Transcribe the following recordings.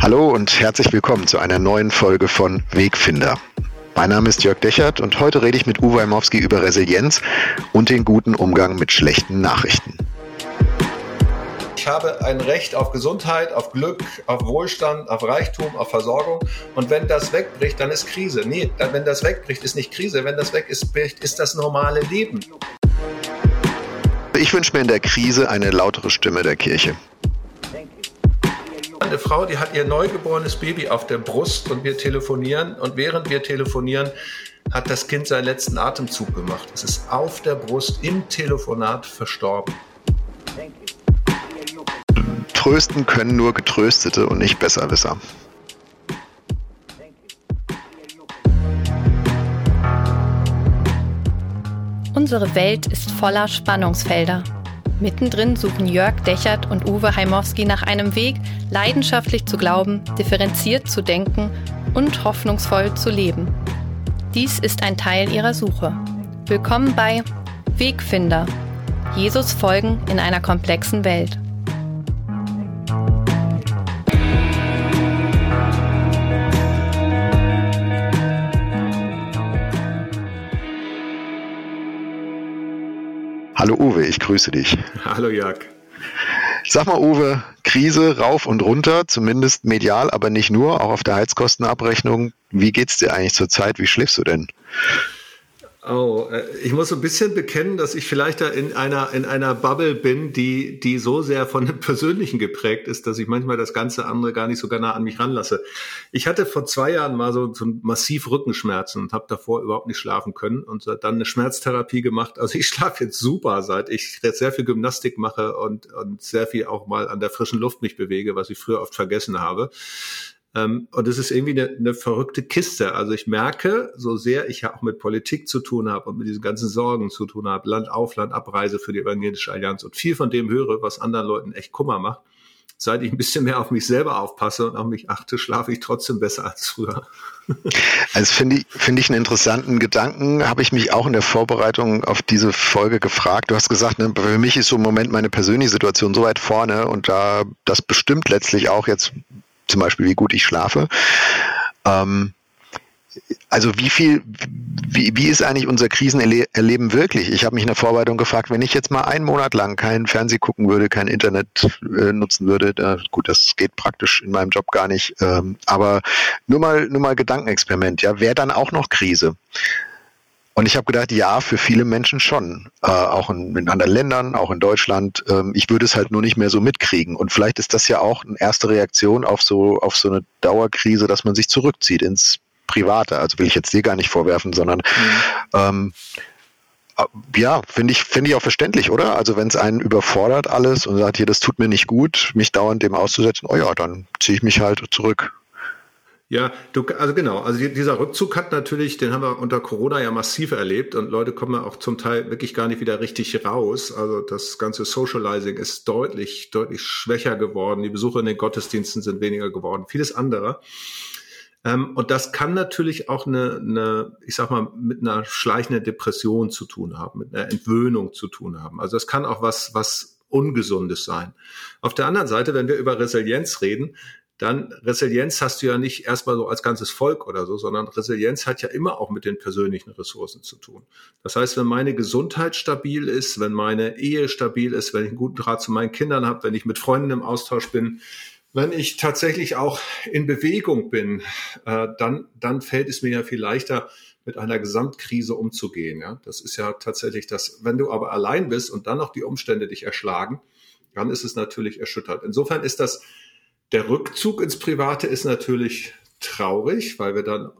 Hallo und herzlich willkommen zu einer neuen Folge von Wegfinder. Mein Name ist Jörg Dechert und heute rede ich mit Uwe Heimowski über Resilienz und den guten Umgang mit schlechten Nachrichten. Ich habe ein Recht auf Gesundheit, auf Glück, auf Wohlstand, auf Reichtum, auf Versorgung. Und wenn das wegbricht, dann ist Krise. Nee, wenn das wegbricht, ist nicht Krise. Wenn das weg ist, bricht, ist das normale Leben. Ich wünsche mir in der Krise eine lautere Stimme der Kirche. Eine Frau, die hat ihr neugeborenes Baby auf der Brust und wir telefonieren. Und während wir telefonieren, hat das Kind seinen letzten Atemzug gemacht. Es ist auf der Brust im Telefonat verstorben. Trösten können nur Getröstete und nicht Besserwisser. Unsere Welt ist voller Spannungsfelder. Mittendrin suchen Jörg Dechert und Uwe Heimowski nach einem Weg, leidenschaftlich zu glauben, differenziert zu denken und hoffnungsvoll zu leben. Dies ist ein Teil ihrer Suche. Willkommen bei Wegfinder. Jesus folgen in einer komplexen Welt. Hallo Uwe, ich grüße dich. Hallo Jörg. Sag mal Uwe, Krise rauf und runter, zumindest medial, aber nicht nur, auch auf der Heizkostenabrechnung. Wie geht's dir eigentlich zurzeit? Wie schläfst du denn? Oh, äh, ich muss so ein bisschen bekennen, dass ich vielleicht da in einer, in einer Bubble bin, die, die so sehr von dem Persönlichen geprägt ist, dass ich manchmal das ganze andere gar nicht so nah an mich ranlasse. Ich hatte vor zwei Jahren mal so, so massiv Rückenschmerzen und habe davor überhaupt nicht schlafen können und dann eine Schmerztherapie gemacht. Also ich schlafe jetzt super, seit ich jetzt sehr viel Gymnastik mache und, und sehr viel auch mal an der frischen Luft mich bewege, was ich früher oft vergessen habe. Ähm, und es ist irgendwie eine, eine verrückte Kiste. Also ich merke, so sehr ich ja auch mit Politik zu tun habe und mit diesen ganzen Sorgen zu tun habe, Land auf, Land Abreise für die Evangelische Allianz und viel von dem höre, was anderen Leuten echt Kummer macht, seit ich ein bisschen mehr auf mich selber aufpasse und auf mich achte, schlafe ich trotzdem besser als früher. Also finde ich, finde ich einen interessanten Gedanken, habe ich mich auch in der Vorbereitung auf diese Folge gefragt. Du hast gesagt, ne, für mich ist so im Moment meine persönliche Situation so weit vorne und da das bestimmt letztlich auch jetzt zum Beispiel, wie gut ich schlafe. Ähm, also wie viel, wie, wie ist eigentlich unser Krisenerleben wirklich? Ich habe mich in der Vorbereitung gefragt, wenn ich jetzt mal einen Monat lang kein Fernseh gucken würde, kein Internet äh, nutzen würde, da, gut, das geht praktisch in meinem Job gar nicht, ähm, aber nur mal, nur mal Gedankenexperiment, ja, wäre dann auch noch Krise? Und ich habe gedacht, ja, für viele Menschen schon. Äh, auch in, in, anderen Ländern, auch in Deutschland. Ähm, ich würde es halt nur nicht mehr so mitkriegen. Und vielleicht ist das ja auch eine erste Reaktion auf so, auf so eine Dauerkrise, dass man sich zurückzieht ins Private. Also will ich jetzt dir gar nicht vorwerfen, sondern mhm. ähm, äh, ja, finde ich, finde ich auch verständlich, oder? Also wenn es einen überfordert alles und sagt, hier, das tut mir nicht gut, mich dauernd dem auszusetzen, oh ja, dann ziehe ich mich halt zurück. Ja, du, also genau, also dieser Rückzug hat natürlich, den haben wir unter Corona ja massiv erlebt und Leute kommen ja auch zum Teil wirklich gar nicht wieder richtig raus. Also das ganze Socializing ist deutlich, deutlich schwächer geworden. Die Besuche in den Gottesdiensten sind weniger geworden, vieles andere. Ähm, und das kann natürlich auch eine, eine, ich sag mal, mit einer schleichenden Depression zu tun haben, mit einer Entwöhnung zu tun haben. Also das kann auch was, was Ungesundes sein. Auf der anderen Seite, wenn wir über Resilienz reden, dann Resilienz hast du ja nicht erstmal so als ganzes Volk oder so, sondern Resilienz hat ja immer auch mit den persönlichen Ressourcen zu tun. Das heißt, wenn meine Gesundheit stabil ist, wenn meine Ehe stabil ist, wenn ich einen guten Draht zu meinen Kindern habe, wenn ich mit Freunden im Austausch bin, wenn ich tatsächlich auch in Bewegung bin, äh, dann, dann fällt es mir ja viel leichter, mit einer Gesamtkrise umzugehen. Ja? Das ist ja tatsächlich das, wenn du aber allein bist und dann noch die Umstände dich erschlagen, dann ist es natürlich erschüttert. Insofern ist das der Rückzug ins Private ist natürlich traurig, weil wir dann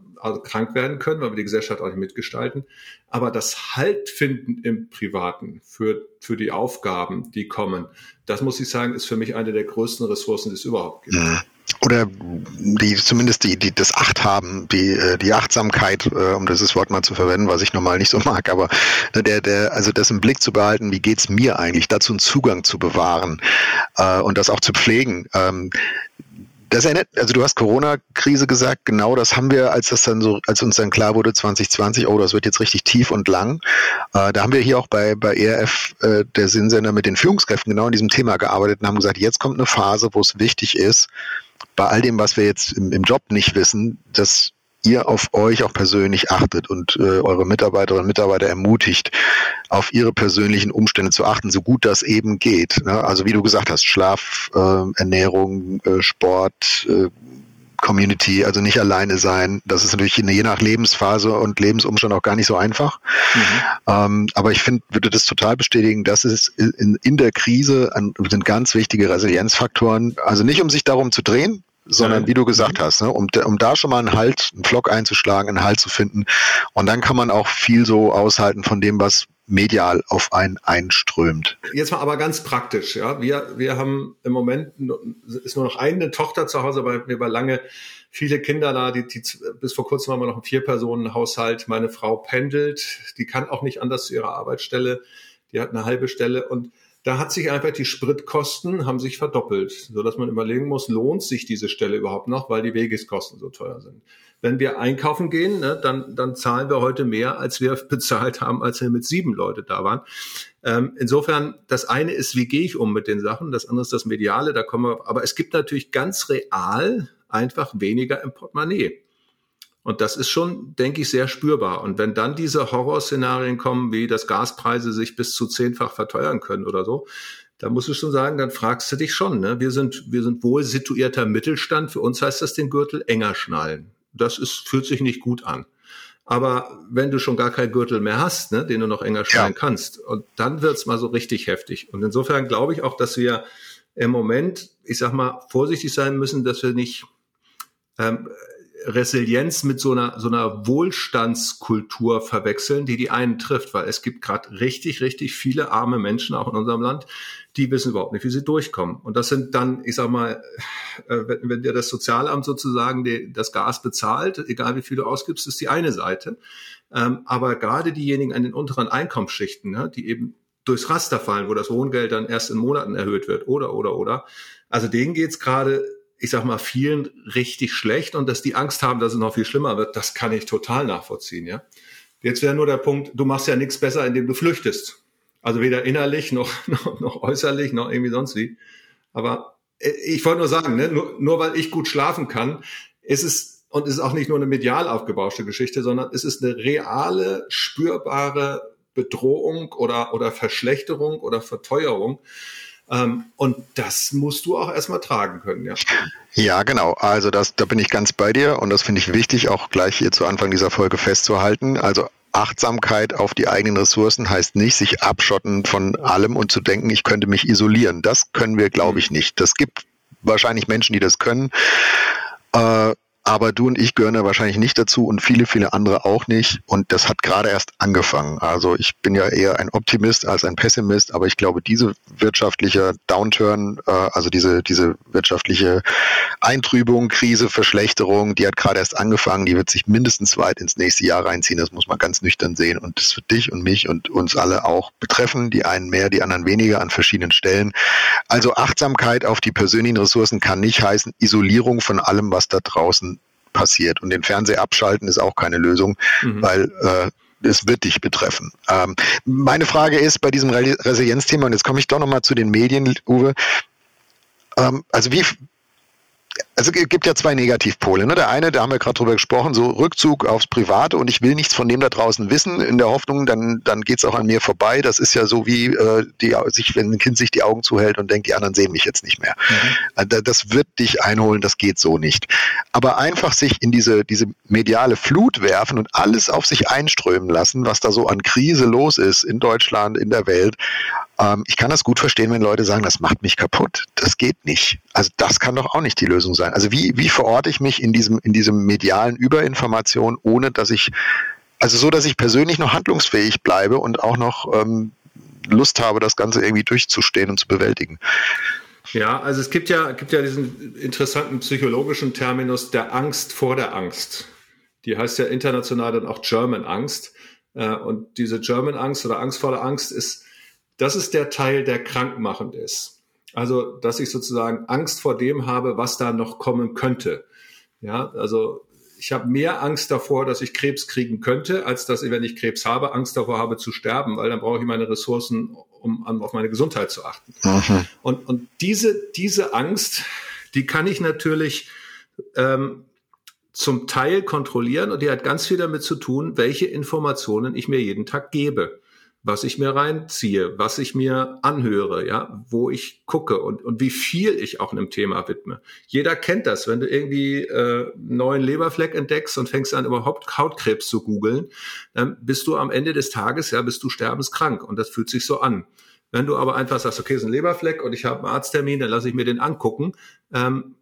krank werden können, weil wir die Gesellschaft auch nicht mitgestalten. Aber das Halt finden im Privaten für, für die Aufgaben, die kommen, das muss ich sagen, ist für mich eine der größten Ressourcen, die es überhaupt gibt. Ja oder die zumindest die, die das Acht haben, die, äh, die Achtsamkeit, äh, um dieses Wort mal zu verwenden, was ich normal nicht so mag, aber ne, der, der, also das im Blick zu behalten, wie geht's mir eigentlich, dazu einen Zugang zu bewahren äh, und das auch zu pflegen. Ähm, das erinnert, also du hast Corona-Krise gesagt, genau das haben wir, als das dann so, als uns dann klar wurde 2020, oh, das wird jetzt richtig tief und lang. Äh, da haben wir hier auch bei, bei ERF, äh, der Sinnsender, mit den Führungskräften genau in diesem Thema gearbeitet und haben gesagt, jetzt kommt eine Phase, wo es wichtig ist, bei all dem, was wir jetzt im, im Job nicht wissen, dass ihr auf euch auch persönlich achtet und äh, eure Mitarbeiterinnen und Mitarbeiter ermutigt, auf ihre persönlichen Umstände zu achten, so gut das eben geht. Ne? Also wie du gesagt hast, Schlaf, äh, Ernährung, äh, Sport, äh, Community, also nicht alleine sein. Das ist natürlich je nach Lebensphase und Lebensumstand auch gar nicht so einfach. Mhm. Ähm, aber ich finde, würde das total bestätigen, dass es in, in der Krise an, sind ganz wichtige Resilienzfaktoren. Also nicht um sich darum zu drehen, sondern wie du gesagt mhm. hast, ne, um, um da schon mal einen Halt, einen Flock einzuschlagen, einen Halt zu finden. Und dann kann man auch viel so aushalten von dem, was medial auf einen einströmt. Jetzt mal aber ganz praktisch, ja. Wir, wir haben im Moment ist nur noch eine Tochter zu Hause, weil wir war lange viele Kinder da, die, die bis vor kurzem haben wir noch einen Vier-Personen-Haushalt. Meine Frau pendelt, die kann auch nicht anders zu ihrer Arbeitsstelle. Die hat eine halbe Stelle und da hat sich einfach die Spritkosten haben sich verdoppelt, so dass man überlegen muss, lohnt sich diese Stelle überhaupt noch, weil die Wegeskosten so teuer sind. Wenn wir einkaufen gehen, ne, dann, dann zahlen wir heute mehr, als wir bezahlt haben, als wir mit sieben Leute da waren. Ähm, insofern, das eine ist, wie gehe ich um mit den Sachen, das andere ist das Mediale, da kommen wir, aber es gibt natürlich ganz real einfach weniger im Portemonnaie. Und das ist schon, denke ich, sehr spürbar. Und wenn dann diese Horrorszenarien kommen, wie dass Gaspreise sich bis zu zehnfach verteuern können oder so, da musst du schon sagen, dann fragst du dich schon. Ne? Wir sind, wir sind wohl situierter Mittelstand. Für uns heißt das den Gürtel enger schnallen. Das ist, fühlt sich nicht gut an. Aber wenn du schon gar keinen Gürtel mehr hast, ne, den du noch enger schnallen ja. kannst, und dann wird's mal so richtig heftig. Und insofern glaube ich auch, dass wir im Moment, ich sag mal, vorsichtig sein müssen, dass wir nicht ähm, Resilienz mit so einer, so einer Wohlstandskultur verwechseln, die die einen trifft, weil es gibt gerade richtig, richtig viele arme Menschen auch in unserem Land, die wissen überhaupt nicht, wie sie durchkommen. Und das sind dann, ich sag mal, äh, wenn, wenn dir das Sozialamt sozusagen die, das Gas bezahlt, egal wie viel du ausgibst, ist die eine Seite. Ähm, aber gerade diejenigen an den unteren Einkommensschichten, ne, die eben durchs Raster fallen, wo das Wohngeld dann erst in Monaten erhöht wird, oder, oder, oder. Also denen geht's gerade ich sag mal, vielen richtig schlecht und dass die Angst haben, dass es noch viel schlimmer wird, das kann ich total nachvollziehen, ja. Jetzt wäre nur der Punkt, du machst ja nichts besser, indem du flüchtest. Also weder innerlich noch, noch, noch äußerlich noch irgendwie sonst wie. Aber äh, ich wollte nur sagen, ne, nur, nur weil ich gut schlafen kann, ist es, und es ist auch nicht nur eine medial aufgebauschte Geschichte, sondern es ist eine reale, spürbare Bedrohung oder, oder Verschlechterung oder Verteuerung und das musst du auch erstmal tragen können, ja. Ja, genau. Also das, da bin ich ganz bei dir und das finde ich wichtig, auch gleich hier zu Anfang dieser Folge festzuhalten. Also Achtsamkeit auf die eigenen Ressourcen heißt nicht, sich abschotten von allem und zu denken, ich könnte mich isolieren. Das können wir, glaube ich, nicht. Das gibt wahrscheinlich Menschen, die das können. Äh, aber du und ich gehören da wahrscheinlich nicht dazu und viele, viele andere auch nicht. Und das hat gerade erst angefangen. Also ich bin ja eher ein Optimist als ein Pessimist, aber ich glaube, diese wirtschaftliche Downturn, äh, also diese, diese wirtschaftliche Eintrübung, Krise, Verschlechterung, die hat gerade erst angefangen, die wird sich mindestens weit ins nächste Jahr reinziehen. Das muss man ganz nüchtern sehen. Und das wird dich und mich und uns alle auch betreffen. Die einen mehr, die anderen weniger an verschiedenen Stellen. Also Achtsamkeit auf die persönlichen Ressourcen kann nicht heißen Isolierung von allem, was da draußen passiert. Und den Fernseher abschalten ist auch keine Lösung, mhm. weil äh, es wird dich betreffen. Ähm, meine Frage ist bei diesem Resilienzthema, und jetzt komme ich doch nochmal zu den Medien, Uwe, ähm, also wie, also es gibt ja zwei Negativpole. Ne? Der eine, da haben wir gerade drüber gesprochen, so Rückzug aufs Private und ich will nichts von dem da draußen wissen, in der Hoffnung, dann, dann geht es auch an mir vorbei. Das ist ja so wie äh, die, sich, wenn ein Kind sich die Augen zuhält und denkt, die anderen sehen mich jetzt nicht mehr. Mhm. Also das wird dich einholen, das geht so nicht. Aber einfach sich in diese, diese mediale Flut werfen und alles auf sich einströmen lassen, was da so an Krise los ist in Deutschland, in der Welt, ähm, ich kann das gut verstehen, wenn Leute sagen, das macht mich kaputt. Das geht nicht. Also das kann doch auch nicht die Lösung sein. Also wie, wie verorte ich mich in diesem, in diesem medialen Überinformation, ohne dass ich, also so, dass ich persönlich noch handlungsfähig bleibe und auch noch ähm, Lust habe, das Ganze irgendwie durchzustehen und zu bewältigen. Ja, also es gibt ja, gibt ja diesen interessanten psychologischen Terminus der Angst vor der Angst. Die heißt ja international dann auch German Angst. Äh, und diese German Angst oder Angst vor der Angst ist das ist der Teil, der krankmachend ist. Also, dass ich sozusagen Angst vor dem habe, was da noch kommen könnte. Ja, also ich habe mehr Angst davor, dass ich Krebs kriegen könnte, als dass ich, wenn ich Krebs habe, Angst davor habe zu sterben, weil dann brauche ich meine Ressourcen, um an, auf meine Gesundheit zu achten. Und, und diese, diese Angst, Die kann ich natürlich ähm, zum Teil kontrollieren und die hat ganz viel damit zu tun, welche Informationen ich mir jeden Tag gebe was ich mir reinziehe, was ich mir anhöre, ja, wo ich gucke und, und wie viel ich auch einem Thema widme. Jeder kennt das, wenn du irgendwie äh, neuen Leberfleck entdeckst und fängst an, überhaupt Hautkrebs zu googeln, dann bist du am Ende des Tages, ja, bist du sterbenskrank und das fühlt sich so an. Wenn du aber einfach sagst, okay, ist ein Leberfleck und ich habe einen Arzttermin, dann lasse ich mir den angucken, ähm,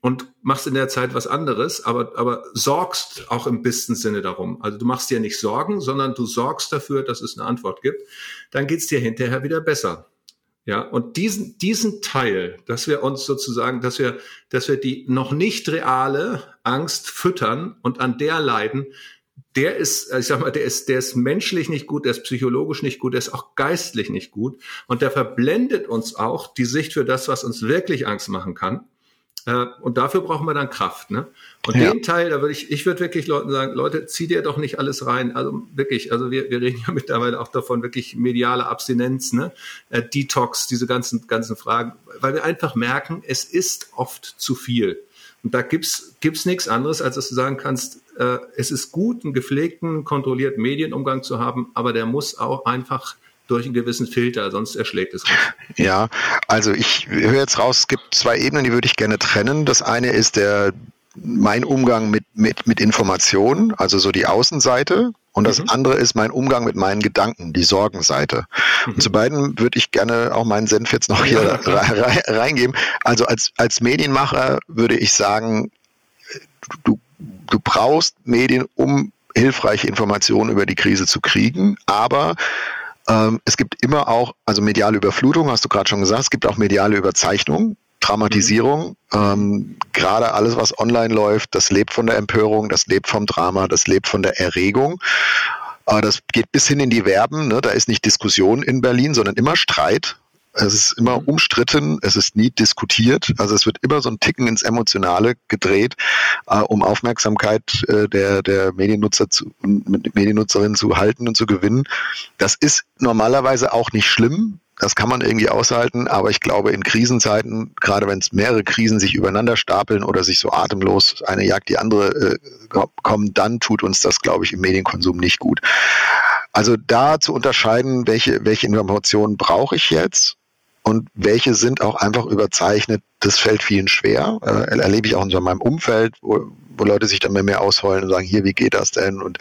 und machst in der Zeit was anderes, aber, aber sorgst auch im besten Sinne darum. Also du machst dir nicht Sorgen, sondern du sorgst dafür, dass es eine Antwort gibt. Dann geht's dir hinterher wieder besser. Ja, und diesen, diesen Teil, dass wir uns sozusagen, dass wir, dass wir die noch nicht reale Angst füttern und an der leiden, der ist, ich sag mal, der ist, der ist menschlich nicht gut, der ist psychologisch nicht gut, der ist auch geistlich nicht gut und der verblendet uns auch die Sicht für das, was uns wirklich Angst machen kann. Äh, und dafür brauchen wir dann Kraft. Ne? Und ja. den Teil, da würde ich, ich würde wirklich Leuten sagen, Leute, zieh dir doch nicht alles rein. Also wirklich, also wir, wir reden ja mittlerweile auch davon, wirklich mediale Abstinenz, ne? Äh, Detox, diese ganzen, ganzen Fragen, weil wir einfach merken, es ist oft zu viel. Und da gibt's gibt's nichts anderes, als dass du sagen kannst, äh, es ist gut, einen gepflegten, kontrollierten Medienumgang zu haben, aber der muss auch einfach durch einen gewissen Filter, sonst erschlägt es nicht. Ja, also ich höre jetzt raus, es gibt zwei Ebenen, die würde ich gerne trennen. Das eine ist der mein Umgang mit, mit, mit Informationen, also so die Außenseite. Und das mhm. andere ist mein Umgang mit meinen Gedanken, die Sorgenseite. Mhm. Und zu beiden würde ich gerne auch meinen Senf jetzt noch hier ja, rein, reingeben. Also als, als Medienmacher würde ich sagen, du, du brauchst Medien, um hilfreiche Informationen über die Krise zu kriegen, aber ähm, es gibt immer auch, also mediale Überflutung, hast du gerade schon gesagt, es gibt auch mediale Überzeichnung, Dramatisierung. Ähm, gerade alles, was online läuft, das lebt von der Empörung, das lebt vom Drama, das lebt von der Erregung. Aber das geht bis hin in die Verben. Ne? Da ist nicht Diskussion in Berlin, sondern immer Streit. Es ist immer umstritten, es ist nie diskutiert. Also es wird immer so ein Ticken ins Emotionale gedreht, äh, um Aufmerksamkeit äh, der, der Mediennutzer zu, Mediennutzerinnen zu halten und zu gewinnen. Das ist normalerweise auch nicht schlimm. Das kann man irgendwie aushalten, aber ich glaube, in Krisenzeiten, gerade wenn es mehrere Krisen sich übereinander stapeln oder sich so atemlos eine jagt die andere äh, kommen, dann tut uns das, glaube ich, im Medienkonsum nicht gut. Also da zu unterscheiden, welche, welche Informationen brauche ich jetzt und welche sind auch einfach überzeichnet, das fällt vielen schwer. Äh, erlebe ich auch in so meinem Umfeld, wo, wo Leute sich dann mehr ausheulen und sagen, hier, wie geht das denn? Und,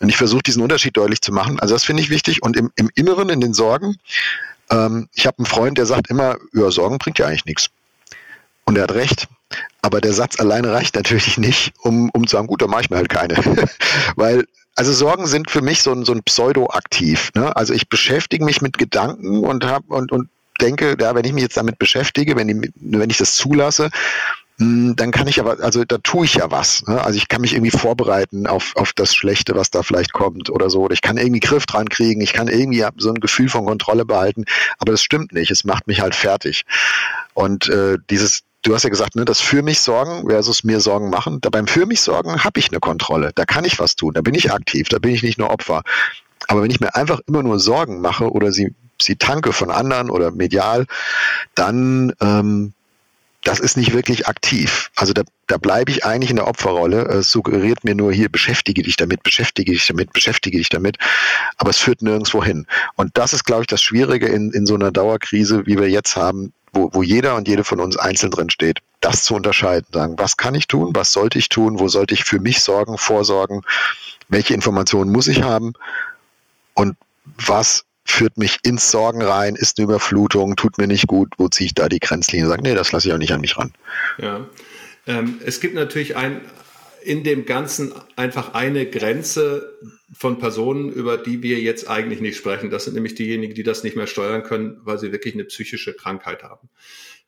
und ich versuche diesen Unterschied deutlich zu machen. Also das finde ich wichtig. Und im, im Inneren, in den Sorgen, ähm, ich habe einen Freund, der sagt immer, ja, Sorgen bringt ja eigentlich nichts. Und er hat recht. Aber der Satz alleine reicht natürlich nicht, um, um zu sagen, gut, dann mache ich mir halt keine. Weil also Sorgen sind für mich so ein, so ein Pseudo-Aktiv. Ne? Also ich beschäftige mich mit Gedanken und hab, und, und denke, ja, wenn ich mich jetzt damit beschäftige, wenn ich, wenn ich das zulasse, hm, dann kann ich aber, also da tue ich ja was. Ne? Also ich kann mich irgendwie vorbereiten auf, auf das Schlechte, was da vielleicht kommt oder so. Oder ich kann irgendwie Griff dran kriegen, ich kann irgendwie so ein Gefühl von Kontrolle behalten, aber das stimmt nicht. Es macht mich halt fertig. Und äh, dieses, du hast ja gesagt, ne, das für mich sorgen versus mir Sorgen machen. Da beim für mich sorgen habe ich eine Kontrolle. Da kann ich was tun. Da bin ich aktiv. Da bin ich nicht nur Opfer. Aber wenn ich mir einfach immer nur Sorgen mache oder sie, sie tanke von anderen oder medial, dann ähm, das ist nicht wirklich aktiv. Also da, da bleibe ich eigentlich in der Opferrolle. Es suggeriert mir nur hier, beschäftige dich damit, beschäftige dich damit, beschäftige dich damit. Aber es führt nirgendwo hin. Und das ist, glaube ich, das Schwierige in, in so einer Dauerkrise, wie wir jetzt haben, wo, wo jeder und jede von uns einzeln drin steht, das zu unterscheiden, sagen, was kann ich tun, was sollte ich tun, wo sollte ich für mich sorgen, vorsorgen, welche Informationen muss ich haben und was führt mich ins Sorgen rein, ist eine Überflutung, tut mir nicht gut, wo ziehe ich da die Grenzlinie? Sag, nee, das lasse ich auch nicht an mich ran. Ja, ähm, es gibt natürlich ein, in dem Ganzen einfach eine Grenze von Personen, über die wir jetzt eigentlich nicht sprechen. Das sind nämlich diejenigen, die das nicht mehr steuern können, weil sie wirklich eine psychische Krankheit haben.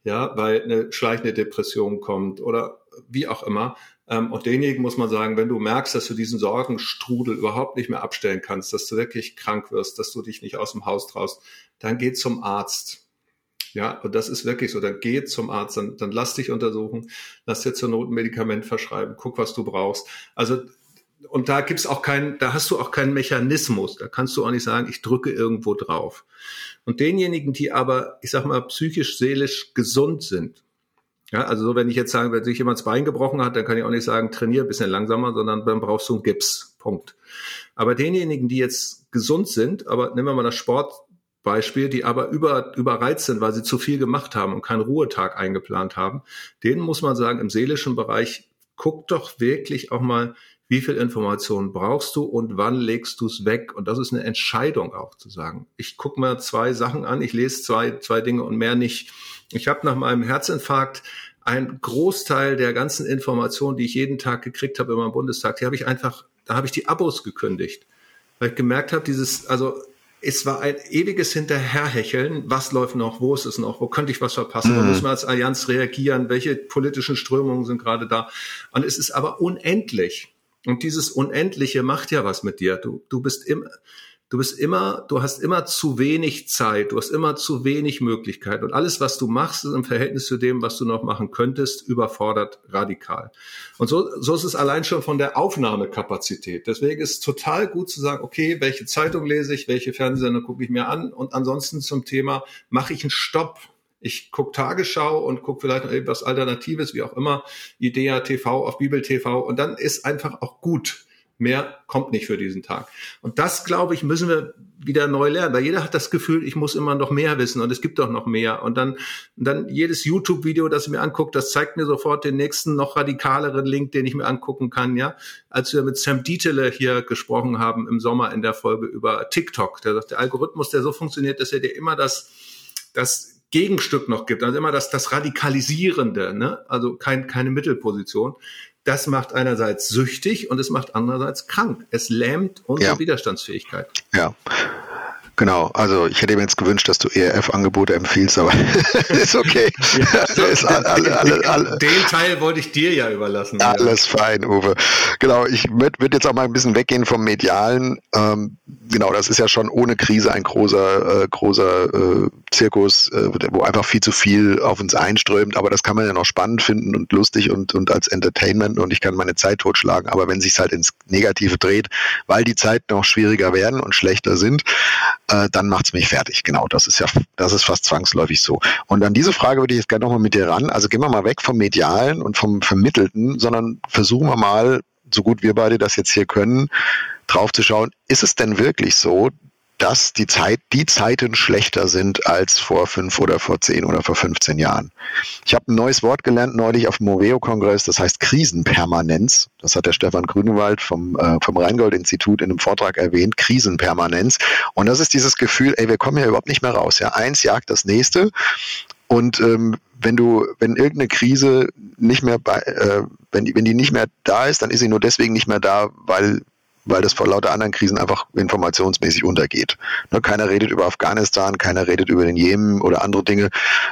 Ja, weil eine schleichende Depression kommt oder wie auch immer. Ähm, und denjenigen muss man sagen, wenn du merkst, dass du diesen Sorgenstrudel überhaupt nicht mehr abstellen kannst, dass du wirklich krank wirst, dass du dich nicht aus dem Haus traust, dann geh zum Arzt. Ja, und das ist wirklich so. Dann geh zum Arzt, dann, dann lass dich untersuchen, lass dir zur Not ein Medikament verschreiben, guck, was du brauchst. Also, und da gibt's auch keinen, da hast du auch keinen Mechanismus. Da kannst du auch nicht sagen, ich drücke irgendwo drauf. Und denjenigen, die aber, ich sag mal, psychisch, seelisch gesund sind, Ja, also so, wenn ich jetzt sagen, wenn sich jemand das Bein gebrochen hat, dann kann ich auch nicht sagen, trainiere ein bisschen langsamer, sondern dann brauchst du einen Gips. Punkt. Aber denjenigen, die jetzt gesund sind, aber nehmen wir mal das Sportbeispiel, die aber über, überreizt sind, weil sie zu viel gemacht haben und keinen Ruhetag eingeplant haben, denen muss man sagen, im seelischen Bereich, guck doch wirklich auch mal, wie viel Informationen brauchst du und wann legst du es weg? Und das ist eine Entscheidung auch zu sagen. Ich gucke mir zwei Sachen an, ich lese zwei, zwei Dinge und mehr nicht. Ich habe nach meinem Herzinfarkt ein Großteil der ganzen Informationen, die ich jeden Tag gekriegt habe in meinem Bundestag, die habe ich einfach, da habe ich die Abos gekündigt. Weil ich gemerkt habe, dieses, also es war ein ewiges Hinterherhecheln. Was läuft noch? Wo ist es noch? Wo könnte ich was verpassen? Mhm. Wo muss man als Allianz reagieren? Welche politischen Strömungen sind gerade da? Und es ist aber unendlich. Und dieses Unendliche macht ja was mit dir. Du, du bist immer, du bist immer, du hast immer zu wenig Zeit, du hast immer zu wenig Möglichkeit. Und alles, was du machst, ist im Verhältnis zu dem, was du noch machen könntest, überfordert radikal. Und so, so ist es allein schon von der Aufnahmekapazität. Deswegen ist es total gut zu sagen, okay, welche Zeitung lese ich, welche Fernsehsender gucke ich mir an und ansonsten zum Thema, mache ich einen Stopp ich gucke Tagesschau und gucke vielleicht noch etwas Alternatives, wie auch immer, Idea TV auf Bibel TV und dann ist einfach auch gut. Mehr kommt nicht für diesen Tag. Und das, glaube ich, müssen wir wieder neu lernen, weil jeder hat das Gefühl, ich muss immer noch mehr wissen und es gibt doch noch mehr. Und dann, dann jedes YouTube-Video, das ich mir angucke, das zeigt mir sofort den nächsten, noch radikaleren Link, den ich mir angucken kann, ja. Als wir mit Sam Dietele hier gesprochen haben im Sommer in der Folge über TikTok, der sagt, der Algorithmus, der so funktioniert, dass er dir immer das, das Gegenstück noch gibt, also immer das, das Radikalisierende, ne? also kein, keine Mittelposition. Das macht einerseits süchtig und es macht andererseits krank. Es lähmt unsere ja. Widerstandsfähigkeit. Ja. Genau, also ich hätte mir jetzt gewünscht, dass du ERF-Angebote empfiehlst, aber ist okay. Ja, ist alle, alle, alle, den Teil wollte ich dir ja überlassen. Alles ja. fein, Uwe. Genau, ich würde würd jetzt auch mal ein bisschen weggehen vom Medialen. Ähm, genau, das ist ja schon ohne Krise ein großer, äh, großer äh, Zirkus, äh, wo einfach viel zu viel auf uns einströmt, aber das kann man ja noch spannend finden und lustig und, und als Entertainment und ich kann meine Zeit totschlagen, aber wenn sich halt ins Negative dreht, weil die Zeiten noch schwieriger werden und schlechter sind, äh, dann macht's mich fertig. Genau, das ist ja, das ist fast zwangsläufig so. Und an diese Frage würde ich jetzt gerne nochmal mit dir ran. Also gehen wir mal weg vom Medialen und vom Vermittelten, sondern versuchen wir mal, so gut wir beide das jetzt hier können, drauf zu schauen, ist es denn wirklich so, dass die Zeit, die Zeiten schlechter sind als vor fünf oder vor zehn oder vor 15 Jahren. Ich habe ein neues Wort gelernt neulich auf dem Moveo-Kongress, das heißt Krisenpermanenz. Das hat der Stefan Grünewald vom, äh, vom Rheingold-Institut in einem Vortrag erwähnt, Krisenpermanenz. Und das ist dieses Gefühl, ey, wir kommen ja überhaupt nicht mehr raus. Ja, eins jagt das nächste. Und ähm, wenn du, wenn irgendeine Krise nicht mehr bei, äh, wenn wenn die nicht mehr da ist, dann ist sie nur deswegen nicht mehr da, weil weil das vor lauter anderen Krisen einfach informationsmäßig untergeht. Ne, keiner redet über Afghanistan, keiner redet über den Jemen oder andere Dinge.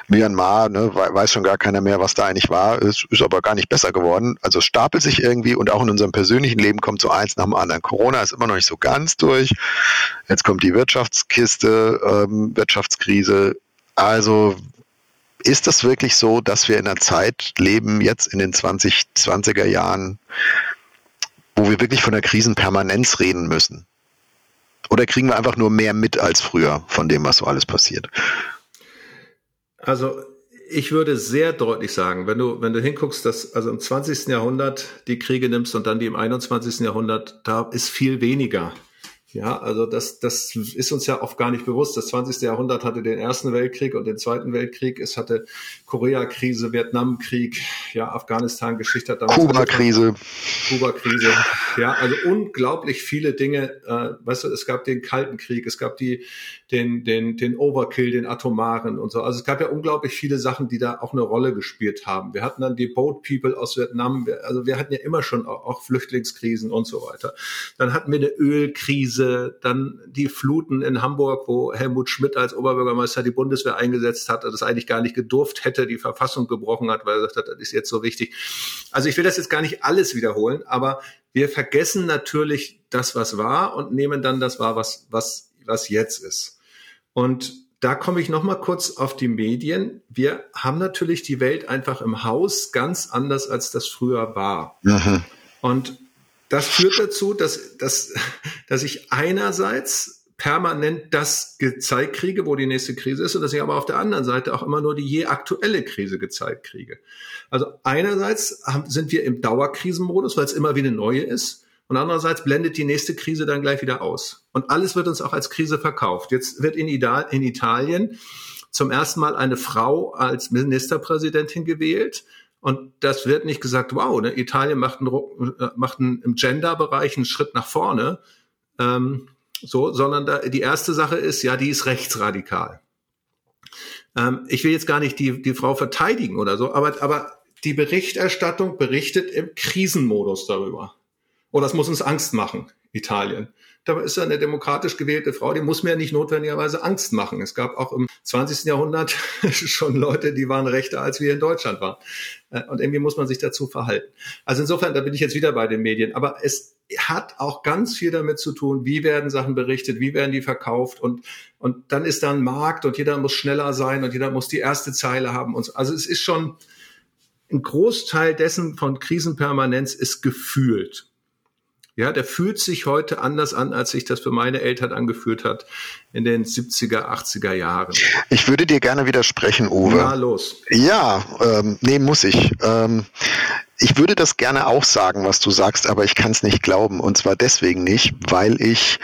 Myanmar, ne, weiß schon gar keiner mehr, was da eigentlich war, ist, ist aber gar nicht besser geworden. Also es stapelt sich irgendwie und auch in unserem persönlichen Leben kommt so eins nach dem anderen. Corona ist immer noch nicht so ganz durch. Jetzt kommt die Wirtschaftskiste, ähm, Wirtschaftskrise. Also ist das wirklich so, dass wir in einer Zeit leben, jetzt in den 2020er Jahren, wo wir wirklich von der Krisenpermanenz reden müssen? Oder kriegen wir einfach nur mehr mit als früher von dem, was so alles passiert? Also ich würde sehr deutlich sagen, wenn du, wenn du hinguckst, dass also im 20. Jahrhundert die Kriege nimmst und dann die im 21. Jahrhundert, da ist viel weniger. Ja, also das, das ist uns ja oft gar nicht bewusst. Das 20. Jahrhundert hatte den Ersten Weltkrieg und den Zweiten Weltkrieg. Es hatte Korea-Krise, Vietnam-Krieg, ja, Afghanistan-Geschichte. Kuba-Krise. Kuba-Krise. Ja, also unglaublich viele Dinge. Äh, weißt du, es gab den Kalten Krieg, es gab die, den, den, den Overkill, den Atomaren und so. Also es gab ja unglaublich viele Sachen, die da auch eine Rolle gespielt haben. Wir hatten dann die Boat People aus Vietnam. Also wir hatten ja immer schon auch, auch Flüchtlingskrisen und so weiter. Dann hatten wir eine Ölkrise diese, dann die Fluten in Hamburg, wo Helmut Schmidt als Oberbürgermeister die Bundeswehr eingesetzt hat, das eigentlich gar nicht gedurft hätte, die Verfassung gebrochen hat, weil er gesagt hat, das ist jetzt so wichtig. Also ich will das jetzt gar nicht alles wiederholen, aber wir vergessen natürlich das, was war und nehmen dann das wahr, was, was, was jetzt ist. Und da komme ich noch mal kurz auf die Medien. Wir haben natürlich die Welt einfach im Haus ganz anders, als das früher war. Mhm. Und das führt dazu, dass, dass, dass ich einerseits permanent das gezeigt kriege, wo die nächste Krise ist und dass ich aber auf der anderen Seite auch immer nur die je aktuelle Krise gezeigt kriege. Also einerseits sind wir im Dauerkrisenmodus, weil es immer wieder neue ist. Und andererseits blendet die nächste Krise dann gleich wieder aus. Und alles wird uns auch als Krise verkauft. Jetzt wird in, Italien zum ersten Mal eine Frau als Ministerpräsidentin gewählt. Und das wird nicht gesagt, wow, ne, Italien macht, einen, äh, macht einen, im Gender-Bereich einen Schritt nach vorne. Ähm, so, sondern da, die erste Sache ist, ja, die ist rechtsradikal. Ähm, ich will jetzt gar nicht die, die Frau verteidigen oder so, aber, aber die Berichterstattung berichtet im Krisenmodus darüber. Oh, das muss uns Angst machen, Italien. Dabei ist eine demokratisch gewählte Frau, die muss mir nicht notwendigerweise Angst machen. Es gab auch im 20. Jahrhundert schon Leute, die waren rechter, als wir in Deutschland waren. Äh, und irgendwie muss man sich dazu verhalten. Also insofern, da bin ich jetzt wieder bei den Medien. Aber es hat auch ganz viel damit zu tun, wie werden Sachen berichtet, wie werden die verkauft und, und dann ist da ein Markt und jeder muss schneller sein und jeder muss die erste Zeile haben. Und so. Also es ist schon, ein Großteil dessen von Krisenpermanenz ist gefühlt. Ja, der fühlt sich heute anders an, als sich das für meine Eltern angefühlt hat in den 70er, 80er Jahren. Ich würde dir gerne widersprechen, Uwe. Na, los. Ja, ähm, nee, muss ich. Ähm, ich würde das gerne auch sagen, was du sagst, aber ich kann es nicht glauben. Und zwar deswegen nicht, weil ich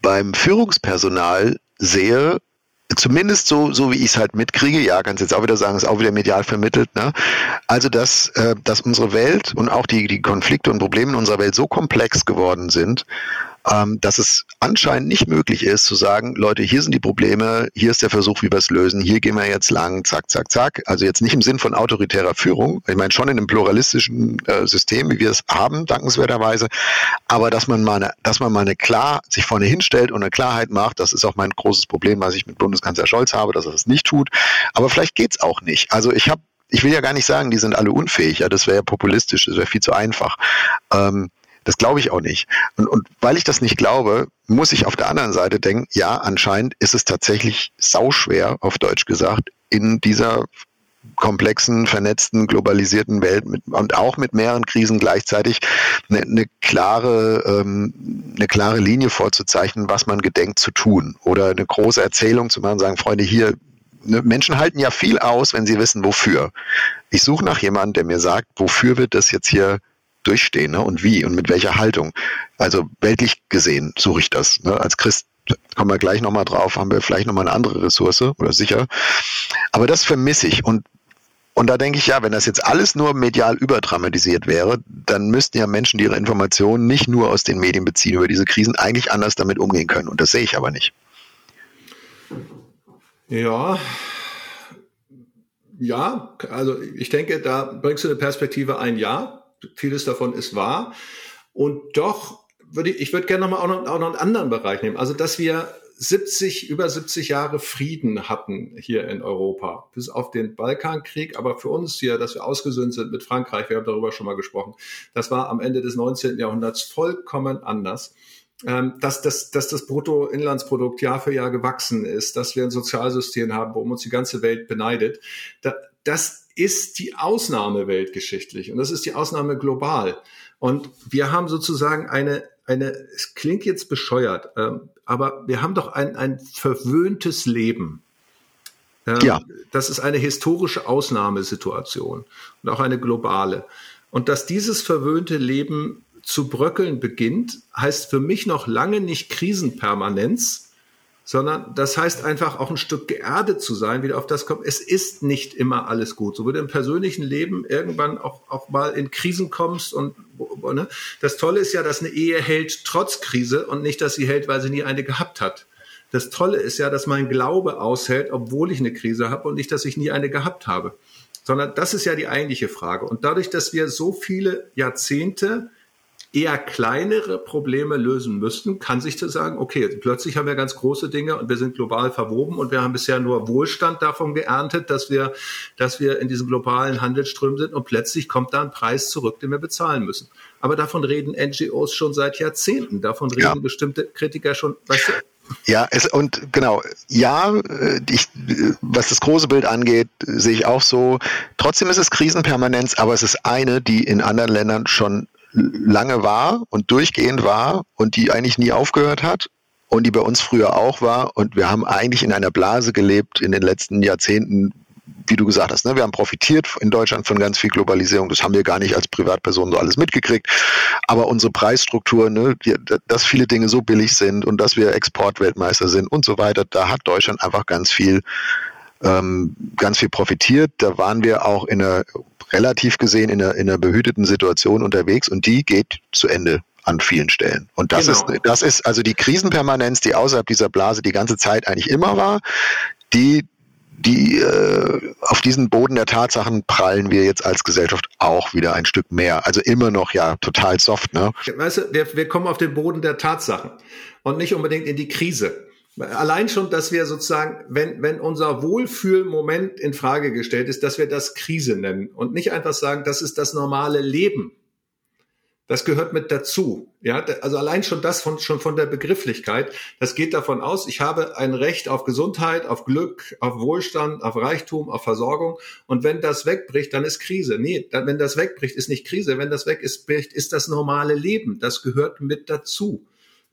beim Führungspersonal sehe, zumindest so, so wie ich es halt mitkriege, ja, kannst jetzt auch wieder sagen, ist auch wieder medial vermittelt, ne? Also, dass, äh, dass unsere Welt und auch die, die Konflikte und Probleme in unserer Welt so komplex geworden sind, ähm, dass es anscheinend nicht möglich ist zu sagen, Leute, hier sind die Probleme, hier ist der Versuch, wie wir es lösen, hier gehen wir jetzt lang, zack, zack, zack. Also jetzt nicht im Sinn von autoritärer Führung, ich meine schon in einem pluralistischen äh, System, wie wir es haben, dankenswerterweise, aber dass man mal eine, dass man mal eine klar sich vorne hinstellt und eine Klarheit macht, das ist auch mein großes Problem, was ich mit Bundeskanzler Scholz habe, dass er das nicht tut. Aber vielleicht geht's auch nicht. Also ich habe ich will ja gar nicht sagen, die sind alle unfähig, ja, das wäre ja populistisch, das wäre viel zu einfach. Ähm, das glaube ich auch nicht. Und, und weil ich das nicht glaube, muss ich auf der anderen Seite denken, ja, anscheinend ist es tatsächlich sauschwer, auf Deutsch gesagt, in dieser komplexen, vernetzten, globalisierten Welt mit, und auch mit mehreren Krisen gleichzeitig eine, eine klare, ähm, eine klare Linie vorzuzeichnen, was man gedenkt zu tun oder eine große Erzählung zu machen, sagen, Freunde, hier, ne, Menschen halten ja viel aus, wenn sie wissen, wofür. Ich suche nach jemandem, der mir sagt, wofür wird das jetzt hier durchstehen ne? und wie und mit welcher Haltung. Also weltlich gesehen suche ich das. Ne? Als Christ kommen wir gleich nochmal drauf, haben wir vielleicht nochmal eine andere Ressource oder sicher. Aber das vermisse ich und und da denke ich, ja, wenn das jetzt alles nur medial überdramatisiert wäre, dann müssten ja Menschen, die ihre Informationen nicht nur aus den Medien beziehen über diese Krisen, eigentlich anders damit umgehen können. Und das sehe ich aber nicht. Ja, ja, also ich denke, da bringst du eine Perspektive ein, ja vieles davon ist wahr. Und doch würde ich, ich würde gerne nochmal auch noch, auch noch einen anderen Bereich nehmen. Also, dass wir 70, über 70 Jahre Frieden hatten hier in Europa, bis auf den Balkankrieg, aber für uns hier, dass wir ausgesöhnt sind mit Frankreich, wir haben darüber schon mal gesprochen, das war am Ende des 19. Jahrhunderts vollkommen anders. Ähm, dass, dass, dass das Bruttoinlandsprodukt Jahr für Jahr gewachsen ist, dass wir ein Sozialsystem haben, worum uns die ganze Welt beneidet. Da, das ist die Ausnahme weltgeschichtlich und das ist die Ausnahme global. Und wir haben sozusagen eine, eine, es klingt jetzt bescheuert, ähm, aber wir haben doch ein, ein verwöhntes Leben. Ähm, ja. Das ist eine historische Ausnahmesituation und auch eine globale. Und dass dieses verwöhnte Leben zu bröckeln beginnt, heißt für mich noch lange nicht Krisenpermanenz, sondern das heißt einfach auch ein Stück geerdet zu sein, wieder auf das kommt. Es ist nicht immer alles gut. So wie du im persönlichen Leben irgendwann auch, auch mal in Krisen kommst und ne? das Tolle ist ja, dass eine Ehe hält trotz Krise und nicht, dass sie hält, weil sie nie eine gehabt hat. Das Tolle ist ja, dass mein Glaube aushält, obwohl ich eine Krise habe und nicht, dass ich nie eine gehabt habe. Sondern das ist ja die eigentliche Frage. Und dadurch, dass wir so viele Jahrzehnte eher kleinere Probleme lösen müssten, kann sich zu sagen, okay, plötzlich haben wir ganz große Dinge und wir sind global verwoben und wir haben bisher nur Wohlstand davon geerntet, dass wir, dass wir in diesem globalen Handelsström sind und plötzlich kommt da ein Preis zurück, den wir bezahlen müssen. Aber davon reden NGOs schon seit Jahrzehnten. Davon reden ja. bestimmte Kritiker schon, weißt du, ja, es, und genau, ja, äh, ich, was das große Bild angeht, sehe ich auch so. Trotzdem ist es Krisenpermanenz, aber es ist eine, die in anderen Ländern schon lange war und durchgehend war und die eigentlich nie aufgehört hat. und die bei uns früher auch war. Und wir haben eigentlich in einer Blase gelebt in den letzten Jahrzehnten, wie du gesagt hast, ne, wir haben profitiert in Deutschland von ganz viel Globalisierung. Das haben wir gar nicht als Privatpersonen so alles mitgekriegt. Aber unsere Preisstruktur, ne, die, dass viele Dinge so billig sind und dass wir Exportweltmeister sind und so weiter, da hat Deutschland einfach ganz viel, ähm, ganz viel profitiert. Da waren wir auch in einer relativ gesehen in einer, in einer behüteten Situation unterwegs und die geht zu Ende an vielen Stellen. Und das genau. ist, das ist also die Krisenpermanenz, die außerhalb dieser Blase die ganze Zeit eigentlich immer war, die die äh, auf diesen Boden der Tatsachen prallen wir jetzt als Gesellschaft auch wieder ein Stück mehr. Also immer noch ja total soft, ne? Weißt du, wir, wir kommen auf den Boden der Tatsachen und nicht unbedingt in die Krise. Allein schon, dass wir sozusagen, wenn, wenn unser Wohlfühlmoment in Frage gestellt ist, dass wir das Krise nennen und nicht einfach sagen, das ist das normale Leben. Das gehört mit dazu. Ja, also allein schon das von, schon von der Begrifflichkeit, das geht davon aus, ich habe ein Recht auf Gesundheit, auf Glück, auf Wohlstand, auf Reichtum, auf Versorgung. Und wenn das wegbricht, dann ist Krise. Nee, dann, wenn das wegbricht, ist nicht Krise. Wenn das weg ist, bricht, ist das normale Leben. Das gehört mit dazu.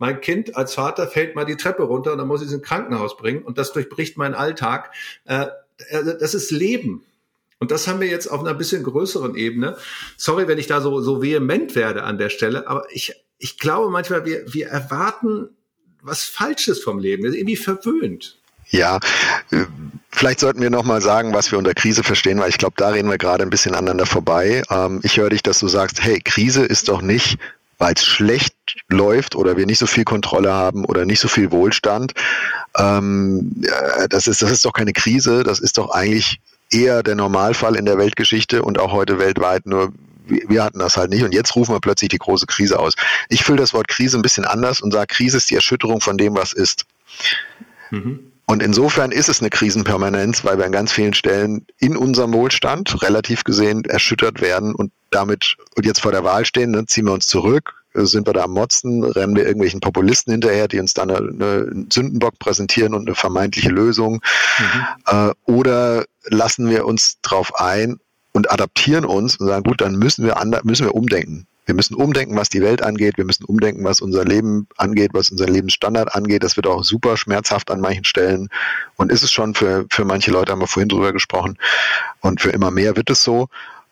Mein Kind als Vater fällt mal die Treppe runter und dann muss ich es ins Krankenhaus bringen und das durchbricht meinen Alltag. Äh, also das ist Leben. Und das haben wir jetzt auf einer bisschen größeren Ebene. Sorry, wenn ich da so, so vehement werde an der Stelle, aber ich, ich glaube manchmal, wir, wir erwarten was Falsches vom Leben. Wir sind irgendwie verwöhnt. Ja, äh, vielleicht sollten wir nochmal sagen, was wir unter Krise verstehen, weil ich glaube, da reden wir gerade ein bisschen aneinander vorbei. Ähm, ich höre dich, dass du sagst, hey, Krise ist doch nicht, weil es schlecht läuft oder wir nicht so viel Kontrolle haben oder nicht so viel Wohlstand. Ähm, das, ist, das ist doch keine Krise, das ist doch eigentlich eher der Normalfall in der Weltgeschichte und auch heute weltweit. Nur wir hatten das halt nicht und jetzt rufen wir plötzlich die große Krise aus. Ich fülle das Wort Krise ein bisschen anders und sage, Krise ist die Erschütterung von dem, was ist. Mhm. Und insofern ist es eine Krisenpermanenz, weil wir an ganz vielen Stellen in unserem Wohlstand relativ gesehen erschüttert werden und damit und jetzt vor der Wahl stehen, ne, ziehen wir uns zurück, sind wir da am Motzen, rennen wir irgendwelchen Populisten hinterher, die uns dann eine, eine Sündenbock präsentieren und eine vermeintliche Lösung. Mhm. Äh, oder lassen wir uns drauf ein und adaptieren uns und sagen, gut, dann müssen wir, müssen wir umdenken. Wir müssen umdenken, was die Welt angeht. Wir müssen umdenken, was unser Leben angeht, was unser Lebensstandard angeht. Das wird auch super schmerzhaft an manchen Stellen. Und ist es schon für, für manche Leute, haben wir vorhin drüber gesprochen. Und für immer mehr wird es so.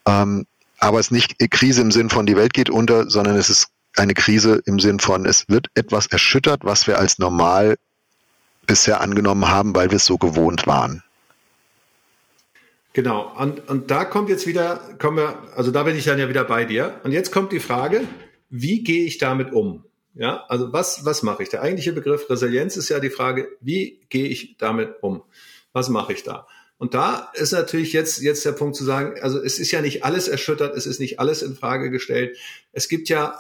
Ähm, aber es ist nicht Krise im Sinn von die Welt geht unter, sondern es ist eine Krise im Sinn von, es wird etwas erschüttert, was wir als normal bisher angenommen haben, weil wir es so gewohnt waren. Genau, und, und da kommt jetzt wieder, kommen wir, also da bin ich dann ja wieder bei dir. Und jetzt kommt die Frage, wie gehe ich damit um? Ja, also was, was mache ich? Der eigentliche Begriff Resilienz ist ja die Frage, wie gehe ich damit um? Was mache ich da? Und da ist natürlich jetzt, jetzt der Punkt zu sagen, also es ist ja nicht alles erschüttert, es ist nicht alles in Frage gestellt. Es gibt ja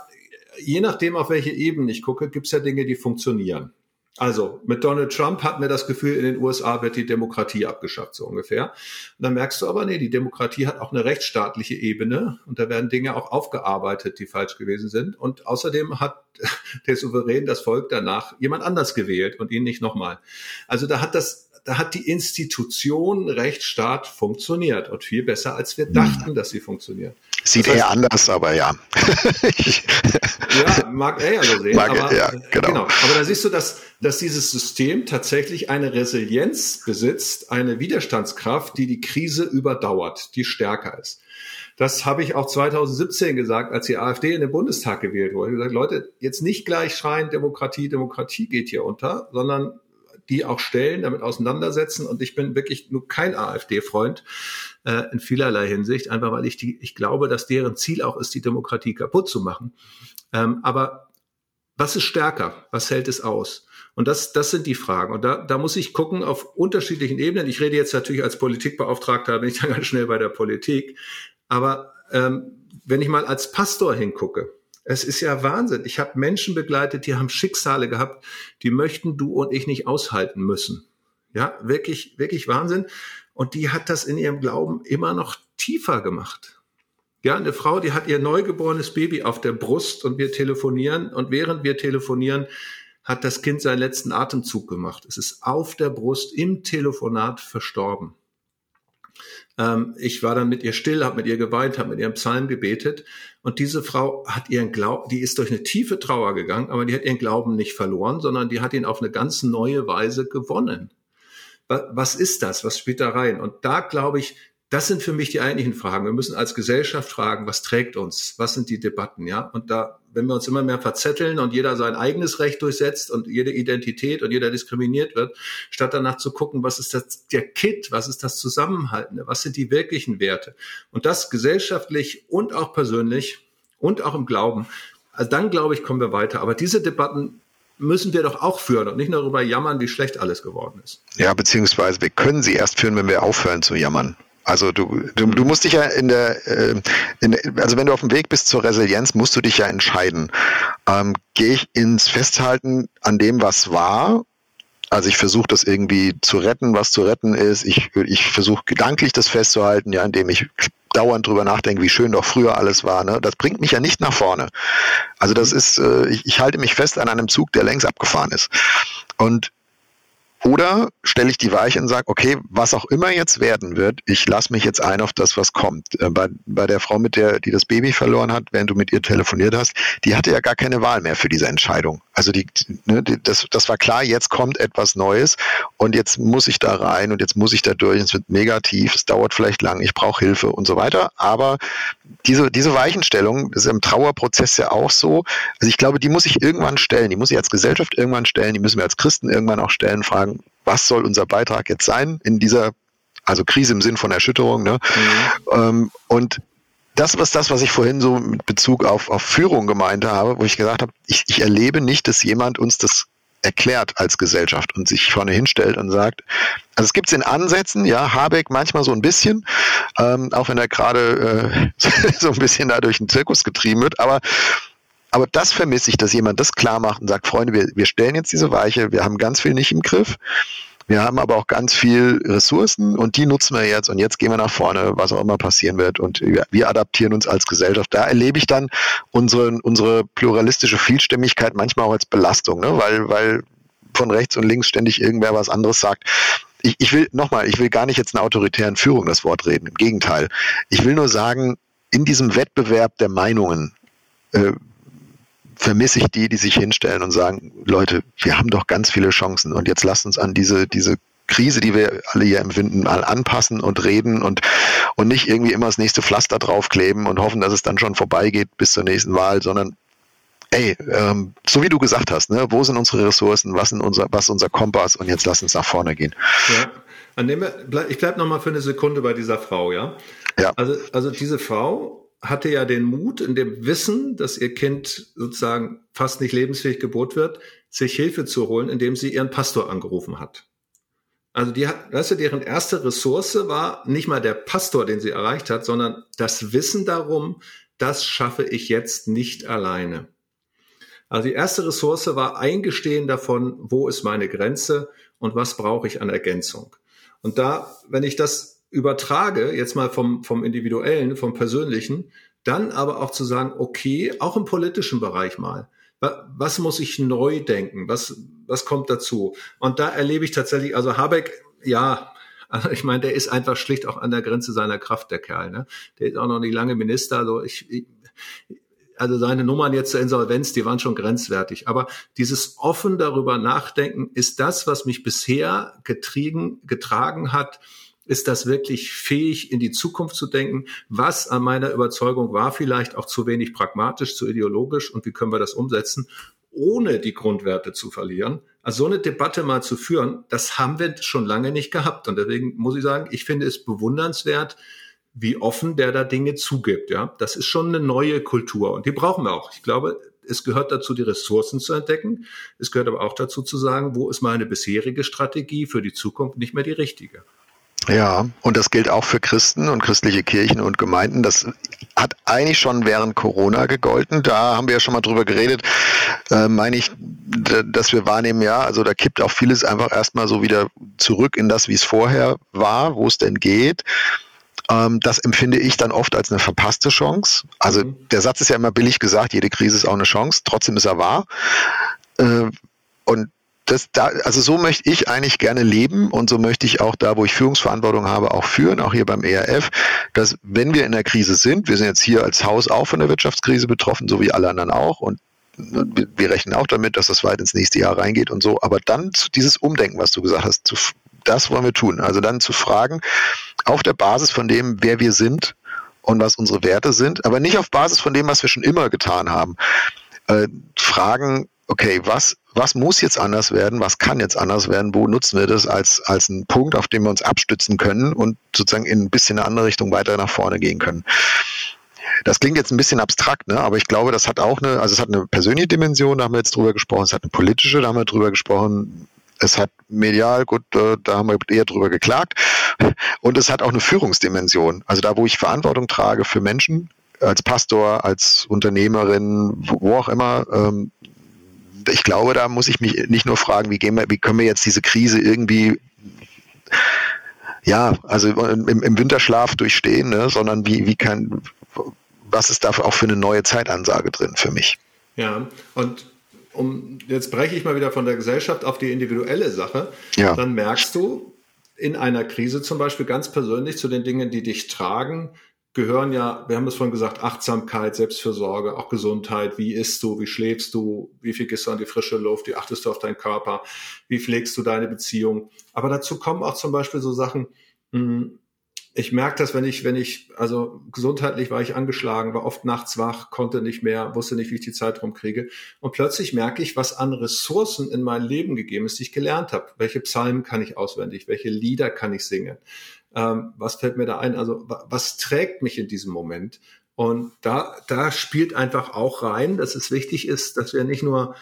je nachdem, auf welche Ebene ich gucke, gibt es ja Dinge, die funktionieren. Also mit Donald Trump hat mir das Gefühl, in den USA wird die Demokratie abgeschafft, so ungefähr. Und dann merkst du aber, nee, die Demokratie hat auch eine rechtsstaatliche Ebene und da werden Dinge auch aufgearbeitet, die falsch gewesen sind. Und außerdem hat der Souverän das Volk danach jemand anders gewählt und ihn nicht nochmal. Also da hat das da hat die Institution Rechtsstaat funktioniert und viel besser, als wir dachten, dass sie funktioniert. Sieht das heißt, eher anders, aber ja. ja, mag er ja so sehen. Mag, aber, ja, genau. genau. Aber da siehst du, dass, dass dieses System tatsächlich eine Resilienz besitzt, eine Widerstandskraft, die die Krise überdauert, die stärker ist. Das habe ich auch 2017 gesagt, als die AfD in den Bundestag gewählt wurde. Ich habe gesagt, Leute, jetzt nicht gleich schreien, Demokratie, Demokratie geht hier unter, sondern die auch stellen, damit auseinandersetzen. Und ich bin wirklich nur kein AfD-Freund äh, in vielerlei Hinsicht, einfach weil ich die, ich glaube, dass deren Ziel auch ist, die Demokratie kaputt zu machen. Ähm, aber was ist stärker? Was hält es aus? Und das, das sind die Fragen. Und da, da muss ich gucken auf unterschiedlichen Ebenen. Ich rede jetzt natürlich als Politikbeauftragter, bin ich dann ganz schnell bei der Politik. Aber ähm, wenn ich mal als Pastor hingucke, es ist ja Wahnsinn. Ich habe Menschen begleitet, die haben Schicksale gehabt, die möchten du und ich nicht aushalten müssen. Ja, wirklich, wirklich Wahnsinn. Und die hat das in ihrem Glauben immer noch tiefer gemacht. Ja, eine Frau, die hat ihr neugeborenes Baby auf der Brust und wir telefonieren und während wir telefonieren, hat das Kind seinen letzten Atemzug gemacht. Es ist auf der Brust im Telefonat verstorben. Ähm, ich war dann mit ihr still, habe mit ihr geweint, habe mit ihrem Psalm gebetet. Und diese Frau hat ihren Glauben, die ist durch eine tiefe Trauer gegangen, aber die hat ihren Glauben nicht verloren, sondern die hat ihn auf eine ganz neue Weise gewonnen. Was ist das? Was spielt da rein? Und da glaube ich, das sind für mich die eigentlichen Fragen. Wir müssen als Gesellschaft fragen, was trägt uns? Was sind die Debatten? Ja, und da, wenn wir uns immer mehr verzetteln und jeder sein eigenes Recht durchsetzt und jede Identität und jeder diskriminiert wird, statt danach zu gucken, was ist das, der Kit? Was ist das Zusammenhaltende? Was sind die wirklichen Werte? Und das gesellschaftlich und auch persönlich und auch im Glauben. Also dann glaube ich, kommen wir weiter. Aber diese Debatten müssen wir doch auch führen und nicht nur darüber jammern, wie schlecht alles geworden ist. Ja, beziehungsweise wir können sie erst führen, wenn wir aufhören zu jammern. Also du, du, du musst dich ja in der, äh, in, also wenn du auf dem Weg bist zur Resilienz, musst du dich ja entscheiden. Ähm, Gehe ich ins Festhalten an dem, was war? Also ich versuche das irgendwie zu retten, was zu retten ist. Ich, ich versuche gedanklich das festzuhalten, ja, indem ich dauernd drüber nachdenke, wie schön doch früher alles war. Ne? Das bringt mich ja nicht nach vorne. Also das ist, äh, ich, ich halte mich fest an einem Zug, der längst abgefahren ist. Und oder stelle ich die Weiche und sage, okay, was auch immer jetzt werden wird, ich lasse mich jetzt ein auf das, was kommt. Äh, bei, bei der Frau, mit der, die das Baby verloren hat, während du mit ihr telefoniert hast, die hatte ja gar keine Wahl mehr für diese Entscheidung. Also die, ne, die, das, das war klar, jetzt kommt etwas Neues und jetzt muss ich da rein und jetzt muss ich da durch. Es wird negativ, es dauert vielleicht lang, ich brauche Hilfe und so weiter. Aber diese, diese Weichenstellung, das ist im Trauerprozess ja auch so. Also ich glaube, die muss ich irgendwann stellen. Die muss ich als Gesellschaft irgendwann stellen. Die müssen wir als Christen irgendwann auch stellen, fragen, was soll unser Beitrag jetzt sein in dieser, also Krise im Sinn von Erschütterung. Ne? Mhm. Ähm, und das was das, was ich vorhin so mit Bezug auf, auf Führung gemeint habe, wo ich gesagt habe, ich, ich erlebe nicht, dass jemand uns das erklärt als Gesellschaft und sich vorne hinstellt und sagt, also es gibt es in Ansätzen, ja, Habeck manchmal so ein bisschen, ähm, auch wenn er gerade äh, so ein bisschen da durch den Zirkus getrieben wird, aber aber das vermisse ich, dass jemand das klar macht und sagt, Freunde, wir, wir stellen jetzt diese Weiche, wir haben ganz viel nicht im Griff. Wir haben aber auch ganz viel Ressourcen und die nutzen wir jetzt und jetzt gehen wir nach vorne, was auch immer passieren wird und wir, wir adaptieren uns als Gesellschaft. Da erlebe ich dann unsere, unsere pluralistische Vielstimmigkeit manchmal auch als Belastung, ne? weil, weil von rechts und links ständig irgendwer was anderes sagt. Ich, ich will nochmal, ich will gar nicht jetzt einer autoritären Führung das Wort reden, im Gegenteil. Ich will nur sagen, in diesem Wettbewerb der Meinungen äh, vermisse ich die, die sich hinstellen und sagen, Leute, wir haben doch ganz viele Chancen und jetzt lasst uns an diese, diese Krise, die wir alle hier empfinden, mal anpassen und reden und, und nicht irgendwie immer das nächste Pflaster draufkleben und hoffen, dass es dann schon vorbeigeht bis zur nächsten Wahl, sondern ey, ähm, so wie du gesagt hast, ne, wo sind unsere Ressourcen, was, sind unser, was ist unser Kompass und jetzt lass uns nach vorne gehen. Ja. An dem, ich bleibe nochmal für eine Sekunde bei dieser Frau, ja? Ja. Also, also diese Frau hatte ja den Mut, in dem Wissen, dass ihr Kind sozusagen fast nicht lebensfähig geboren wird, sich Hilfe zu holen, indem sie ihren Pastor angerufen hat. Also die hat, weißt du, deren erste Ressource war nicht mal der Pastor, den sie erreicht hat, sondern das Wissen darum, das schaffe ich jetzt nicht alleine. Also die erste Ressource war Eingestehen davon, wo ist meine Grenze und was brauche ich an Ergänzung. Und da, wenn ich das übertrage, jetzt mal vom, vom individuellen, vom persönlichen, dann aber auch zu sagen, okay, auch im politischen Bereich mal, was muss ich neu denken? Was, was kommt dazu? Und da erlebe ich tatsächlich, also Habeck, ja, also ich meine, der ist einfach schlicht auch an der Grenze seiner Kraft, der Kerl. Ne? Der ist auch noch nicht lange Minister. Also ich, ich also seine Nummern jetzt zur Insolvenz, die waren schon grenzwertig. Aber dieses offen darüber nachdenken ist das, was mich bisher getrieben, getragen hat, ist das wirklich fähig, in die Zukunft zu denken? Was an meiner Überzeugung war vielleicht auch zu wenig pragmatisch, zu ideologisch und wie können wir das umsetzen, ohne die Grundwerte zu verlieren? Also so eine Debatte mal zu führen, das haben wir schon lange nicht gehabt. Und deswegen muss ich sagen, ich finde es bewundernswert, wie offen der da Dinge zugibt. Ja, das ist schon eine neue Kultur und die brauchen wir auch. Ich glaube, es gehört dazu, die Ressourcen zu entdecken. Es gehört aber auch dazu zu sagen, wo ist meine bisherige Strategie für die Zukunft nicht mehr die richtige. Ja, und das gilt auch für Christen und christliche Kirchen und Gemeinden. Das hat eigentlich schon während Corona gegolten. Da haben wir ja schon mal drüber geredet, äh, meine ich, dass wir wahrnehmen, ja, also da kippt auch vieles einfach erstmal so wieder zurück in das, wie es vorher war, wo es denn geht. Ähm, das empfinde ich dann oft als eine verpasste Chance. Also mhm. der Satz ist ja immer billig gesagt, jede Krise ist auch eine Chance, trotzdem ist er wahr. Äh, und das da, also so möchte ich eigentlich gerne leben und so möchte ich auch da, wo ich Führungsverantwortung habe, auch führen, auch hier beim ERF, dass wenn wir in der Krise sind, wir sind jetzt hier als Haus auch von der Wirtschaftskrise betroffen, so wie alle anderen auch und wir rechnen auch damit, dass das weit ins nächste Jahr reingeht und so, aber dann dieses Umdenken, was du gesagt hast, zu, das wollen wir tun. Also dann zu fragen, auf der Basis von dem, wer wir sind und was unsere Werte sind, aber nicht auf Basis von dem, was wir schon immer getan haben. Äh, fragen, okay, was, was muss jetzt anders werden, was kann jetzt anders werden, wo nutzen wir das als, als einen Punkt, auf den wir uns abstützen können und sozusagen in ein bisschen eine andere Richtung weiter nach vorne gehen können. Das klingt jetzt ein bisschen abstrakt, ne? aber ich glaube, das hat auch eine, also es hat eine persönliche Dimension, da haben wir jetzt drüber gesprochen, es hat eine politische, da haben wir drüber gesprochen, es hat medial, gut, äh, da haben wir eher drüber geklagt, und es hat auch eine Führungsdimension. Also da, wo ich Verantwortung trage für Menschen, als Pastor, als Unternehmerin, wo auch immer, ähm, ich glaube, da muss ich mich nicht nur fragen, wie gehen wir, wie können wir jetzt diese Krise irgendwie ja, also im, im Winterschlaf durchstehen, ne, sondern wie, wie kann, was ist da auch für eine neue Zeitansage drin für mich? Ja, und um, jetzt breche ich mal wieder von der Gesellschaft auf die individuelle Sache. Ja. Dann merkst du in einer Krise zum Beispiel ganz persönlich zu den Dingen, die dich tragen, gehören ja, wir haben es vorhin gesagt, Achtsamkeit, Selbstfürsorge, auch Gesundheit. Wie isst du? Wie schläfst du? Wie viel gehst du an die frische Luft? Wie achtest du auf deinen Körper? Wie pflegst du deine Beziehung? Aber dazu kommen auch zum Beispiel so Sachen, hm, ich merke das, wenn ich, wenn ich, also gesundheitlich war ich angeschlagen, war oft nachts wach, konnte nicht mehr, wusste nicht, wie ich die Zeit rumkriege. Und plötzlich merke ich, was an Ressourcen in mein Leben gegeben ist, die ich gelernt habe. Welche Psalmen kann ich auswendig? Welche Lieder kann ich singen? Ähm, was fällt mir da ein? Also was trägt mich in diesem Moment? Und da, da spielt einfach auch rein, dass es wichtig ist, dass wir nicht nur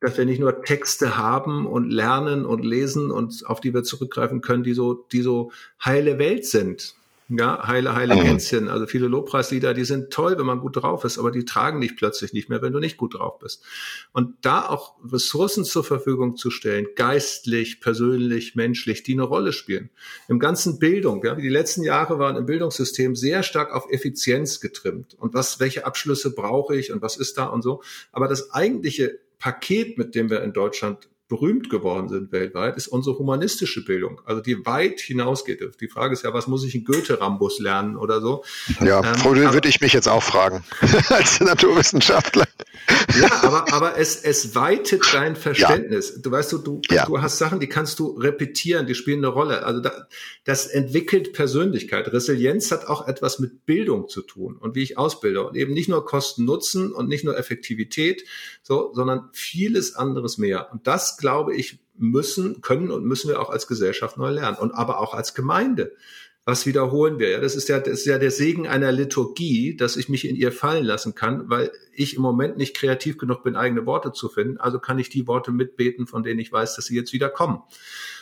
dass wir nicht nur Texte haben und lernen und lesen und auf die wir zurückgreifen können, die so, die so heile Welt sind. Ja, heile, heile mhm. Gänschen. Also viele Lobpreislieder, die sind toll, wenn man gut drauf ist, aber die tragen dich plötzlich nicht mehr, wenn du nicht gut drauf bist. Und da auch Ressourcen zur Verfügung zu stellen, geistlich, persönlich, menschlich, die eine Rolle spielen. Im ganzen Bildung, ja, die letzten Jahre waren im Bildungssystem sehr stark auf Effizienz getrimmt. Und was, welche Abschlüsse brauche ich und was ist da und so. Aber das eigentliche Paket, mit dem wir in Deutschland berühmt geworden sind weltweit, ist unsere humanistische Bildung, also die weit hinausgeht. Die Frage ist ja, was muss ich in Goethe-Rambus lernen oder so? Ja, ähm, würde ich mich jetzt auch fragen, als Naturwissenschaftler. Ja, aber, aber es, es weitet dein Verständnis. Ja. Du weißt, du, du, ja. du hast Sachen, die kannst du repetieren, die spielen eine Rolle. Also da, das entwickelt Persönlichkeit. Resilienz hat auch etwas mit Bildung zu tun und wie ich ausbilde. Und eben nicht nur Kosten-Nutzen und nicht nur Effektivität, so, sondern vieles anderes mehr. Und das glaube ich, müssen, können und müssen wir auch als Gesellschaft neu lernen und aber auch als Gemeinde. Was wiederholen wir? Ja, das ist ja, das ist ja der Segen einer Liturgie, dass ich mich in ihr fallen lassen kann, weil ich im Moment nicht kreativ genug bin, eigene Worte zu finden. Also kann ich die Worte mitbeten, von denen ich weiß, dass sie jetzt wieder kommen.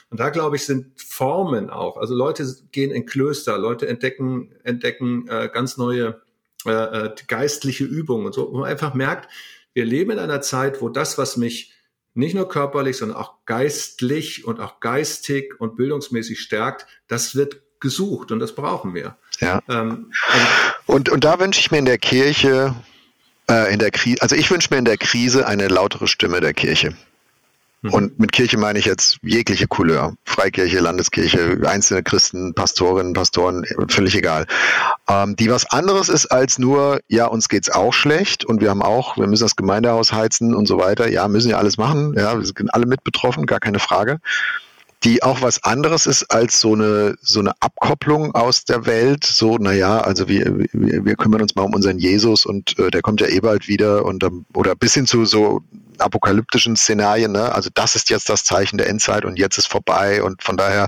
Und da glaube ich, sind Formen auch. Also Leute gehen in Klöster, Leute entdecken, entdecken äh, ganz neue äh, äh geistliche Übungen und so, wo man einfach merkt, wir leben in einer Zeit, wo das, was mich nicht nur körperlich, sondern auch geistlich und auch geistig und bildungsmäßig stärkt, das wird gesucht und das brauchen wir. Ja. Ähm, also und, und da wünsche ich mir in der Kirche, äh, in der Krise, also ich wünsche mir in der Krise eine lautere Stimme der Kirche. Mhm. Und mit Kirche meine ich jetzt jegliche Couleur. Freikirche, Landeskirche, einzelne Christen, Pastorinnen, Pastoren, völlig egal. Ähm, die was anderes ist als nur, ja, uns geht's auch schlecht und wir haben auch, wir müssen das Gemeindehaus heizen und so weiter. Ja, müssen ja alles machen. Ja, wir sind alle mit betroffen, gar keine Frage die auch was anderes ist als so eine so eine Abkopplung aus der Welt. So, naja, also wir, wir, wir kümmern uns mal um unseren Jesus und äh, der kommt ja eh bald wieder und oder bis hin zu so apokalyptischen Szenarien, ne? Also das ist jetzt das Zeichen der Endzeit und jetzt ist vorbei und von daher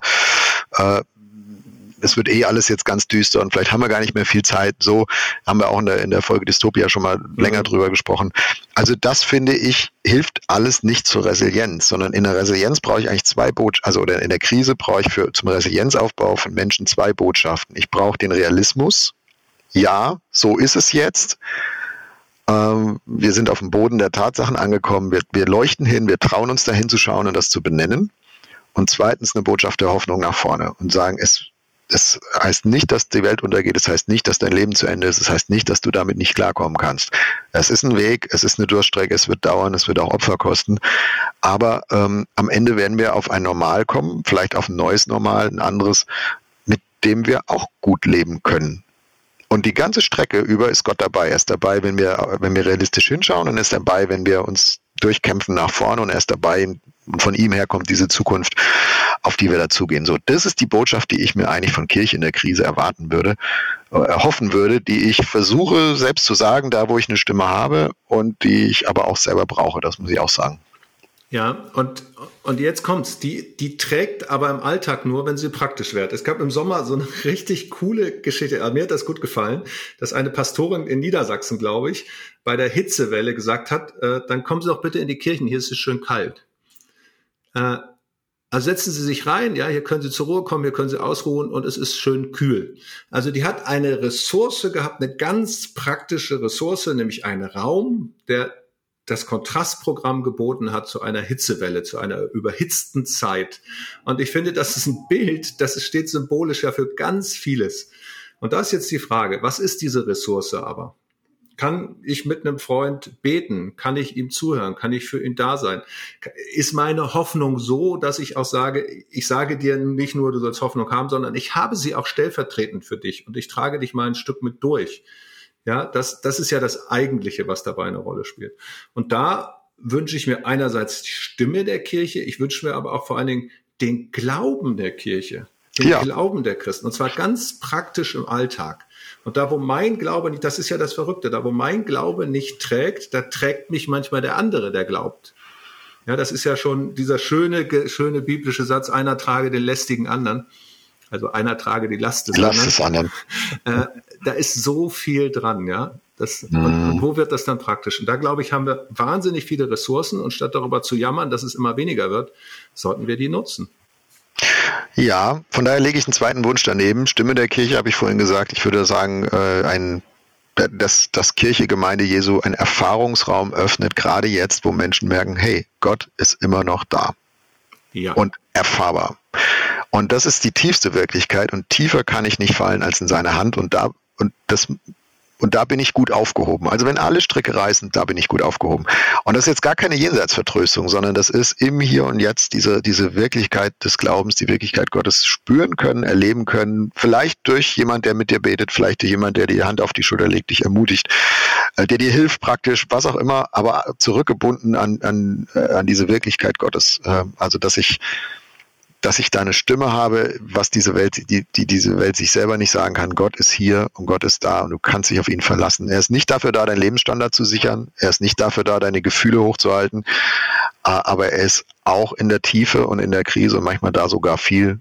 äh, es wird eh alles jetzt ganz düster und vielleicht haben wir gar nicht mehr viel Zeit. So haben wir auch in der, in der Folge Dystopia schon mal mhm. länger drüber gesprochen. Also das finde ich, hilft alles nicht zur Resilienz, sondern in der Resilienz brauche ich eigentlich zwei Botschaften, also oder in der Krise brauche ich für zum Resilienzaufbau von Menschen zwei Botschaften. Ich brauche den Realismus. Ja, so ist es jetzt. Ähm, wir sind auf dem Boden der Tatsachen angekommen. Wir, wir leuchten hin, wir trauen uns dahin zu schauen und das zu benennen. Und zweitens eine Botschaft der Hoffnung nach vorne und sagen, es das heißt nicht, dass die Welt untergeht, das heißt nicht, dass dein Leben zu Ende ist, das heißt nicht, dass du damit nicht klarkommen kannst. Es ist ein Weg, es ist eine Durststrecke, es wird dauern, es wird auch Opfer kosten, aber ähm, am Ende werden wir auf ein Normal kommen, vielleicht auf ein neues Normal, ein anderes, mit dem wir auch gut leben können. Und die ganze Strecke über ist Gott dabei. Er ist dabei, wenn wir, wenn wir realistisch hinschauen und er ist dabei, wenn wir uns durchkämpfen nach vorne und er ist dabei und von ihm her kommt diese Zukunft, auf die wir dazugehen. So, das ist die Botschaft, die ich mir eigentlich von Kirche in der Krise erwarten würde, äh, erhoffen würde, die ich versuche selbst zu sagen, da wo ich eine Stimme habe und die ich aber auch selber brauche. Das muss ich auch sagen. Ja, und, und jetzt kommt's. Die, die trägt aber im Alltag nur, wenn sie praktisch wird. Es gab im Sommer so eine richtig coole Geschichte. Mir hat das gut gefallen, dass eine Pastorin in Niedersachsen, glaube ich, bei der Hitzewelle gesagt hat, äh, dann kommen Sie doch bitte in die Kirchen, hier ist es schön kalt. Äh, also setzen Sie sich rein, ja, hier können Sie zur Ruhe kommen, hier können Sie ausruhen und es ist schön kühl. Also die hat eine Ressource gehabt, eine ganz praktische Ressource, nämlich einen Raum, der das Kontrastprogramm geboten hat zu einer Hitzewelle, zu einer überhitzten Zeit. Und ich finde, das ist ein Bild, das steht symbolisch ja für ganz vieles. Und da ist jetzt die Frage, was ist diese Ressource aber? Kann ich mit einem Freund beten? Kann ich ihm zuhören? Kann ich für ihn da sein? Ist meine Hoffnung so, dass ich auch sage, ich sage dir nicht nur, du sollst Hoffnung haben, sondern ich habe sie auch stellvertretend für dich und ich trage dich mal ein Stück mit durch. Ja, das, das ist ja das Eigentliche, was dabei eine Rolle spielt. Und da wünsche ich mir einerseits die Stimme der Kirche, ich wünsche mir aber auch vor allen Dingen den Glauben der Kirche, den ja. Glauben der Christen. Und zwar ganz praktisch im Alltag. Und da, wo mein Glaube nicht, das ist ja das Verrückte, da, wo mein Glaube nicht trägt, da trägt mich manchmal der andere, der glaubt. Ja, das ist ja schon dieser schöne, schöne biblische Satz, einer trage den lästigen anderen. Also einer trage die Last des Last Des anderen. Da ist so viel dran, ja. Das, mhm. und, und, wo wird das dann praktisch? Und da glaube ich, haben wir wahnsinnig viele Ressourcen und statt darüber zu jammern, dass es immer weniger wird, sollten wir die nutzen. Ja, von daher lege ich einen zweiten Wunsch daneben. Stimme der Kirche habe ich vorhin gesagt. Ich würde sagen, äh, ein dass, dass Kirche, Gemeinde Jesu ein Erfahrungsraum öffnet, gerade jetzt, wo Menschen merken, hey, Gott ist immer noch da. Ja. Und erfahrbar. Und das ist die tiefste Wirklichkeit und tiefer kann ich nicht fallen als in seine Hand und da und das und da bin ich gut aufgehoben. Also wenn alle Stricke reißen, da bin ich gut aufgehoben. Und das ist jetzt gar keine Jenseitsvertröstung, sondern das ist im Hier und Jetzt diese, diese Wirklichkeit des Glaubens, die Wirklichkeit Gottes spüren können, erleben können. Vielleicht durch jemand, der mit dir betet, vielleicht durch jemand, der die Hand auf die Schulter legt, dich ermutigt, äh, der dir hilft praktisch, was auch immer, aber zurückgebunden an, an, äh, an diese Wirklichkeit Gottes. Äh, also dass ich dass ich da eine Stimme habe, was diese Welt, die, die diese Welt sich selber nicht sagen kann. Gott ist hier und Gott ist da und du kannst dich auf ihn verlassen. Er ist nicht dafür da, deinen Lebensstandard zu sichern. Er ist nicht dafür da, deine Gefühle hochzuhalten. Aber er ist auch in der Tiefe und in der Krise und manchmal da sogar viel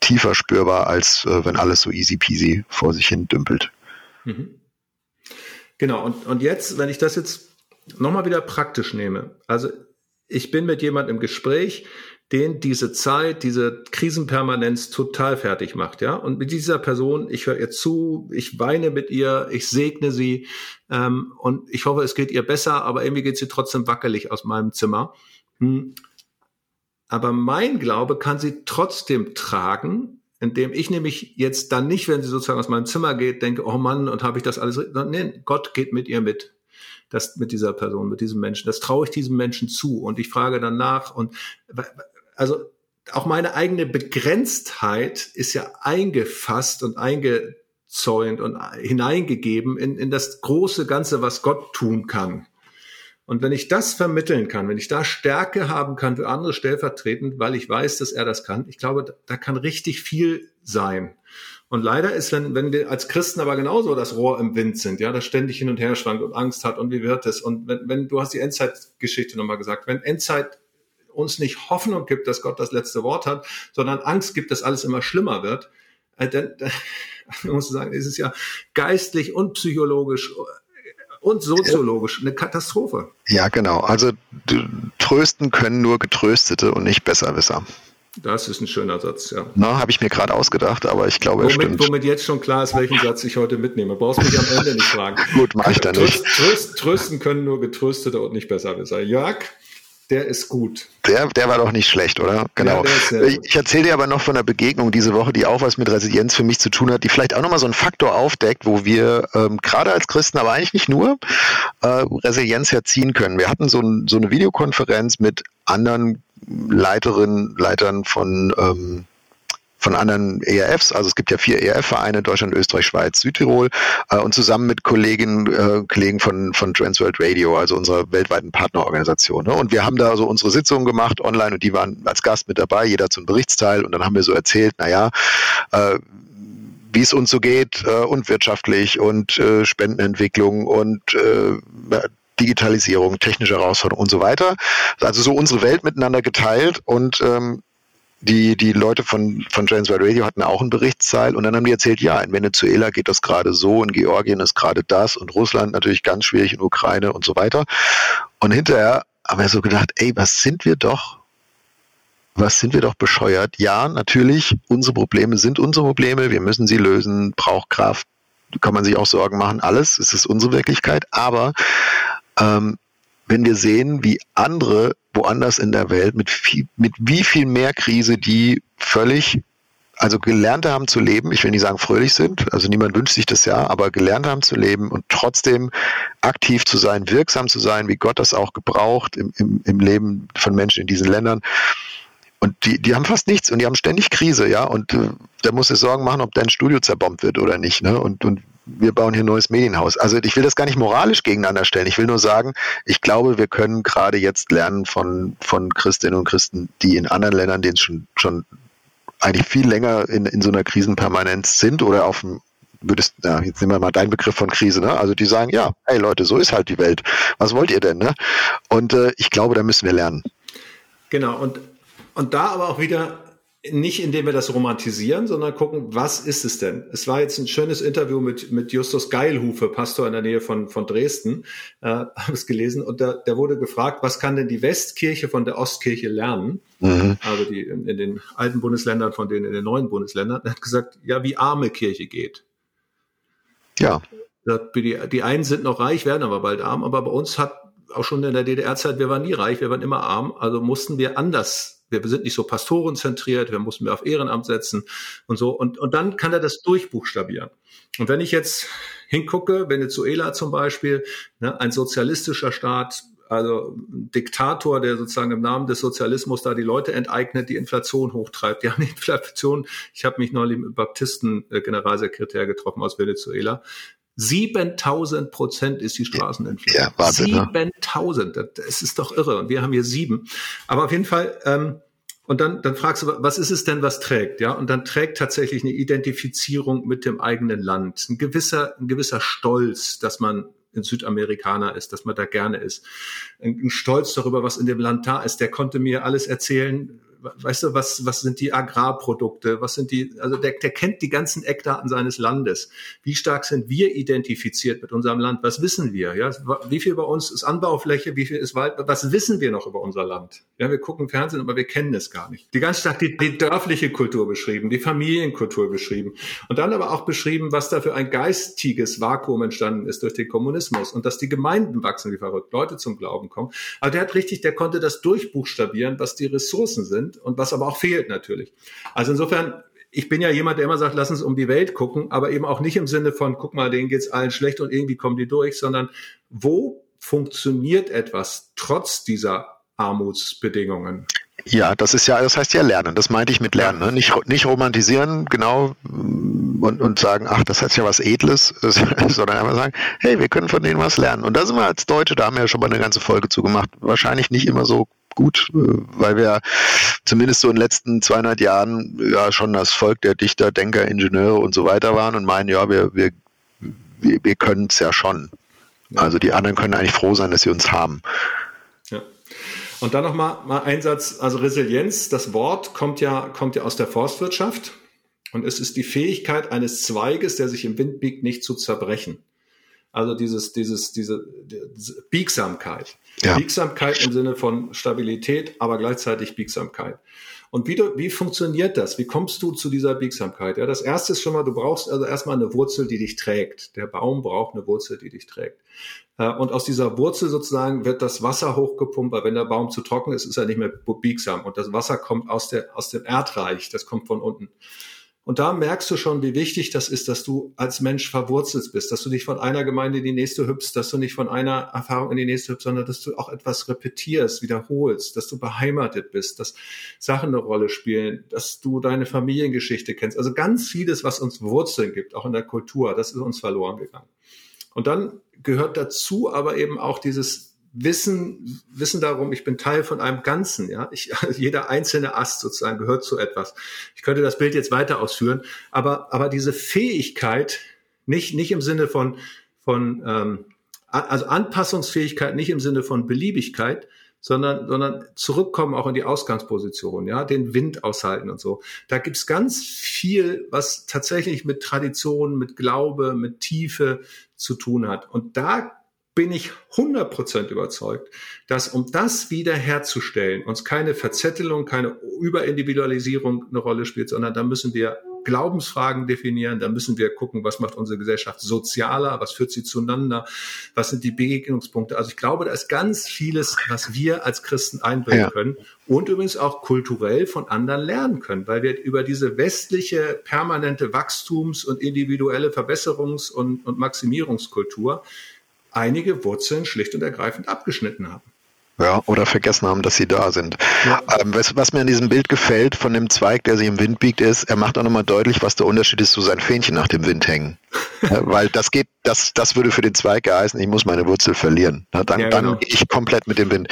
tiefer spürbar, als äh, wenn alles so easy peasy vor sich hin dümpelt. Mhm. Genau. Und, und jetzt, wenn ich das jetzt nochmal wieder praktisch nehme. Also ich bin mit jemandem im Gespräch, den diese Zeit, diese Krisenpermanenz total fertig macht, ja. Und mit dieser Person, ich höre ihr zu, ich weine mit ihr, ich segne sie ähm, und ich hoffe, es geht ihr besser, aber irgendwie geht sie trotzdem wackelig aus meinem Zimmer. Hm. Aber mein Glaube kann sie trotzdem tragen, indem ich nämlich jetzt dann nicht, wenn sie sozusagen aus meinem Zimmer geht, denke, oh Mann, und habe ich das alles, nein, Gott geht mit ihr mit das mit dieser Person, mit diesem Menschen. Das traue ich diesem Menschen zu und ich frage dann nach und also auch meine eigene Begrenztheit ist ja eingefasst und eingezäunt und hineingegeben in, in das große Ganze, was Gott tun kann. Und wenn ich das vermitteln kann, wenn ich da Stärke haben kann für andere stellvertretend, weil ich weiß, dass er das kann, ich glaube, da kann richtig viel sein. Und leider ist, wenn, wenn wir als Christen aber genauso das Rohr im Wind sind, ja, das ständig hin und her schwankt und Angst hat und wie wird es? Und wenn, wenn du hast die Endzeitgeschichte nochmal gesagt, wenn Endzeit uns nicht Hoffnung gibt, dass Gott das letzte Wort hat, sondern Angst gibt, dass alles immer schlimmer wird, äh, dann, dann muss ich sagen, ist es ja geistlich und psychologisch und soziologisch eine Katastrophe. Ja, genau. Also trösten können nur Getröstete und nicht Besserwisser. Das ist ein schöner Satz, ja. Na, habe ich mir gerade ausgedacht, aber ich glaube, womit, stimmt. Womit jetzt schon klar ist, welchen Satz ich heute mitnehme. Brauchst mich am Ende nicht fragen. Gut, mache ich dann nicht. Tröst, trösten können nur Getröstete und nicht Besserwisser. Jörg, der ist gut. Der, der war doch nicht schlecht, oder? Genau. Ja, ich, ich erzähle dir aber noch von einer Begegnung diese Woche, die auch was mit Resilienz für mich zu tun hat, die vielleicht auch nochmal so einen Faktor aufdeckt, wo wir ähm, gerade als Christen, aber eigentlich nicht nur, äh, Resilienz herziehen können. Wir hatten so, ein, so eine Videokonferenz mit anderen Leiterinnen, Leitern von ähm, von anderen ERFs. Also es gibt ja vier ERF-Vereine, Deutschland, Österreich, Schweiz, Südtirol äh, und zusammen mit Kollegen, äh, Kollegen von, von Transworld Radio, also unserer weltweiten Partnerorganisation. Ne? Und wir haben da so unsere Sitzungen gemacht online und die waren als Gast mit dabei, jeder zum Berichtsteil und dann haben wir so erzählt, naja, äh, wie es uns so geht äh, und wirtschaftlich und äh, Spendenentwicklung und äh, Digitalisierung, technische Herausforderungen und so weiter. Also so unsere Welt miteinander geteilt und ähm, die, die Leute von, von Transworld Radio hatten auch einen Berichtsteil und dann haben die erzählt, ja, in Venezuela geht das gerade so, in Georgien ist gerade das und Russland natürlich ganz schwierig, in Ukraine und so weiter. Und hinterher haben wir so gedacht, ey, was sind wir doch, was sind wir doch bescheuert? Ja, natürlich, unsere Probleme sind unsere Probleme, wir müssen sie lösen, braucht Kraft, kann man sich auch Sorgen machen, alles, es ist unsere Wirklichkeit, aber ähm, wenn wir sehen, wie andere woanders in der Welt mit, viel, mit wie viel mehr Krise die völlig, also gelernt haben zu leben, ich will nicht sagen fröhlich sind, also niemand wünscht sich das ja, aber gelernt haben zu leben und trotzdem aktiv zu sein, wirksam zu sein, wie Gott das auch gebraucht im, im, im Leben von Menschen in diesen Ländern. Und die, die haben fast nichts und die haben ständig Krise, ja. Und äh, da muss es Sorgen machen, ob dein Studio zerbombt wird oder nicht. Ne? Und, und wir bauen hier ein neues Medienhaus. Also ich will das gar nicht moralisch gegeneinander stellen. Ich will nur sagen, ich glaube, wir können gerade jetzt lernen von, von Christinnen und Christen, die in anderen Ländern, denen schon, schon eigentlich viel länger in, in so einer Krisenpermanenz sind oder auf dem würdest, ja, jetzt nehmen wir mal deinen Begriff von Krise, ne? Also die sagen, ja, hey Leute, so ist halt die Welt. Was wollt ihr denn, ne? Und äh, ich glaube, da müssen wir lernen. Genau, und, und da aber auch wieder nicht indem wir das romantisieren, sondern gucken, was ist es denn? Es war jetzt ein schönes Interview mit, mit Justus Geilhufe, Pastor in der Nähe von, von Dresden, äh, habe es gelesen, und da, der wurde gefragt, was kann denn die Westkirche von der Ostkirche lernen? Mhm. Also die in, in, den alten Bundesländern von denen in den neuen Bundesländern. Er hat gesagt, ja, wie arme Kirche geht. Ja. Die, die einen sind noch reich, werden aber bald arm, aber bei uns hat auch schon in der DDR-Zeit, wir waren nie reich, wir waren immer arm, also mussten wir anders wir sind nicht so pastorenzentriert, wir mussten mehr auf Ehrenamt setzen und so. Und, und dann kann er das durchbuchstabieren. Und wenn ich jetzt hingucke, Venezuela zum Beispiel, ne, ein sozialistischer Staat, also ein Diktator, der sozusagen im Namen des Sozialismus da die Leute enteignet, die Inflation hochtreibt. Die haben Inflation, ich habe mich neulich mit Baptisten-Generalsekretär getroffen aus Venezuela. 7000 Prozent ist die Straßeninflation. Ja, warte, 7000, ne? das ist doch irre. Und wir haben hier sieben. Aber auf jeden Fall, ähm, und dann, dann fragst du, was ist es denn, was trägt? Ja, und dann trägt tatsächlich eine Identifizierung mit dem eigenen Land, ein gewisser, ein gewisser Stolz, dass man ein Südamerikaner ist, dass man da gerne ist, ein Stolz darüber, was in dem Land da ist. Der konnte mir alles erzählen, weißt du, was, was sind die Agrarprodukte, was sind die, also der, der kennt die ganzen Eckdaten seines Landes. Wie stark sind wir identifiziert mit unserem Land? Was wissen wir? Ja, wie viel bei uns ist Anbaufläche, wie viel ist Wald? Was wissen wir noch über unser Land? Ja, wir gucken Fernsehen, aber wir kennen es gar nicht. Die ganz stark die, die dörfliche Kultur beschrieben, die Familienkultur beschrieben und dann aber auch beschrieben, was da für ein geistiges Vakuum entstanden ist durch den Kommunismus und dass die Gemeinden wachsen wie verrückt, Leute zum Glauben kommen. Aber der hat richtig, der konnte das durchbuchstabieren, was die Ressourcen sind sind und was aber auch fehlt natürlich. Also insofern, ich bin ja jemand, der immer sagt, lass uns um die Welt gucken, aber eben auch nicht im Sinne von, guck mal, denen geht's allen schlecht und irgendwie kommen die durch, sondern wo funktioniert etwas trotz dieser Armutsbedingungen? Ja, das ist ja, das heißt ja lernen. Das meinte ich mit lernen. Ne? Nicht, nicht romantisieren, genau, und, und sagen, ach, das hat ja was Edles, sondern einfach sagen, hey, wir können von denen was lernen. Und da sind wir als Deutsche, da haben wir ja schon mal eine ganze Folge zugemacht. Wahrscheinlich nicht immer so gut, äh, weil wir zumindest so in den letzten 200 Jahren ja schon das Volk der Dichter, Denker, Ingenieure und so weiter waren und meinen, ja, wir, wir, wir, wir können es ja schon. Also die anderen können eigentlich froh sein, dass sie uns haben. Ja. Und dann nochmal mal ein Satz, also Resilienz, das Wort kommt ja, kommt ja aus der Forstwirtschaft und es ist die Fähigkeit eines Zweiges, der sich im Wind biegt, nicht zu zerbrechen. Also dieses, dieses, diese, diese Biegsamkeit. Ja. Biegsamkeit im Sinne von Stabilität, aber gleichzeitig Biegsamkeit. Und wie, du, wie funktioniert das? Wie kommst du zu dieser Biegsamkeit? Ja, das erste ist schon mal, du brauchst also erstmal eine Wurzel, die dich trägt. Der Baum braucht eine Wurzel, die dich trägt. Äh, und aus dieser Wurzel sozusagen wird das Wasser hochgepumpt, weil wenn der Baum zu trocken ist, ist er nicht mehr biegsam. Und das Wasser kommt aus, der, aus dem Erdreich, das kommt von unten. Und da merkst du schon, wie wichtig das ist, dass du als Mensch verwurzelt bist, dass du nicht von einer Gemeinde in die nächste hüpfst, dass du nicht von einer Erfahrung in die nächste hüpfst, sondern dass du auch etwas repetierst, wiederholst, dass du beheimatet bist, dass Sachen eine Rolle spielen, dass du deine Familiengeschichte kennst. Also ganz vieles, was uns Wurzeln gibt, auch in der Kultur, das ist uns verloren gegangen. Und dann gehört dazu aber eben auch dieses Wissen, Wissen darum, ich bin Teil von einem Ganzen, ja. Ich, jeder einzelne Ast sozusagen gehört zu etwas. Ich könnte das Bild jetzt weiter ausführen, aber, aber diese Fähigkeit, nicht, nicht im Sinne von, von, ähm, also Anpassungsfähigkeit nicht im Sinne von Beliebigkeit, sondern, sondern zurückkommen auch in die Ausgangsposition, ja, den Wind aushalten und so. Da gibt's ganz viel, was tatsächlich mit Tradition, mit Glaube, mit Tiefe zu tun hat. Und da bin ich 100% überzeugt, dass um das wiederherzustellen, uns keine Verzettelung, keine Überindividualisierung eine Rolle spielt, sondern da müssen wir Glaubensfragen definieren, da müssen wir gucken, was macht unsere Gesellschaft sozialer, was führt sie zueinander, was sind die Begegnungspunkte. Also ich glaube, da ist ganz vieles, was wir als Christen einbringen ja. können und übrigens auch kulturell von anderen lernen können, weil wir über diese westliche permanente Wachstums- und individuelle Verbesserungs- und, und Maximierungskultur einige Wurzeln schlicht und ergreifend abgeschnitten haben. Ja, oder vergessen haben, dass sie da sind. Ja. Ähm, was, was, mir an diesem Bild gefällt von dem Zweig, der sich im Wind biegt, ist, er macht auch nochmal deutlich, was der Unterschied ist zu seinen Fähnchen nach dem Wind hängen. ja, weil das geht, das, das würde für den Zweig heißen, ich muss meine Wurzel verlieren. Na, dann, ja, genau. dann gehe ich komplett mit dem Wind.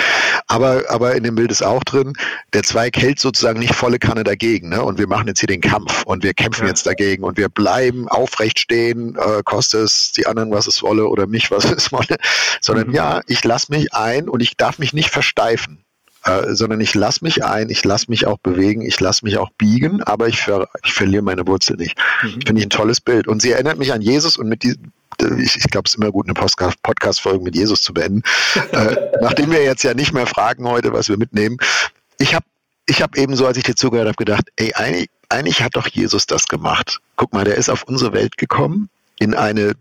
Aber, aber in dem Bild ist auch drin, der Zweig hält sozusagen nicht volle Kanne dagegen. Ne? Und wir machen jetzt hier den Kampf und wir kämpfen jetzt dagegen und wir bleiben aufrecht stehen, äh, kostet es die anderen, was es wolle oder mich, was es wolle. Sondern mhm. ja, ich lasse mich ein und ich darf mich nicht versteifen. Äh, sondern ich lasse mich ein, ich lasse mich auch bewegen, ich lasse mich auch biegen, aber ich, ver ich verliere meine Wurzel nicht. Mhm. Finde ich ein tolles Bild. Und sie erinnert mich an Jesus und mit diesem, ich, ich glaube, es ist immer gut, eine Podcast-Folge mit Jesus zu beenden. äh, nachdem wir jetzt ja nicht mehr fragen heute, was wir mitnehmen. Ich habe ich hab eben so, als ich dir zugehört habe, gedacht, ey, eigentlich, eigentlich hat doch Jesus das gemacht. Guck mal, der ist auf unsere Welt gekommen, in eine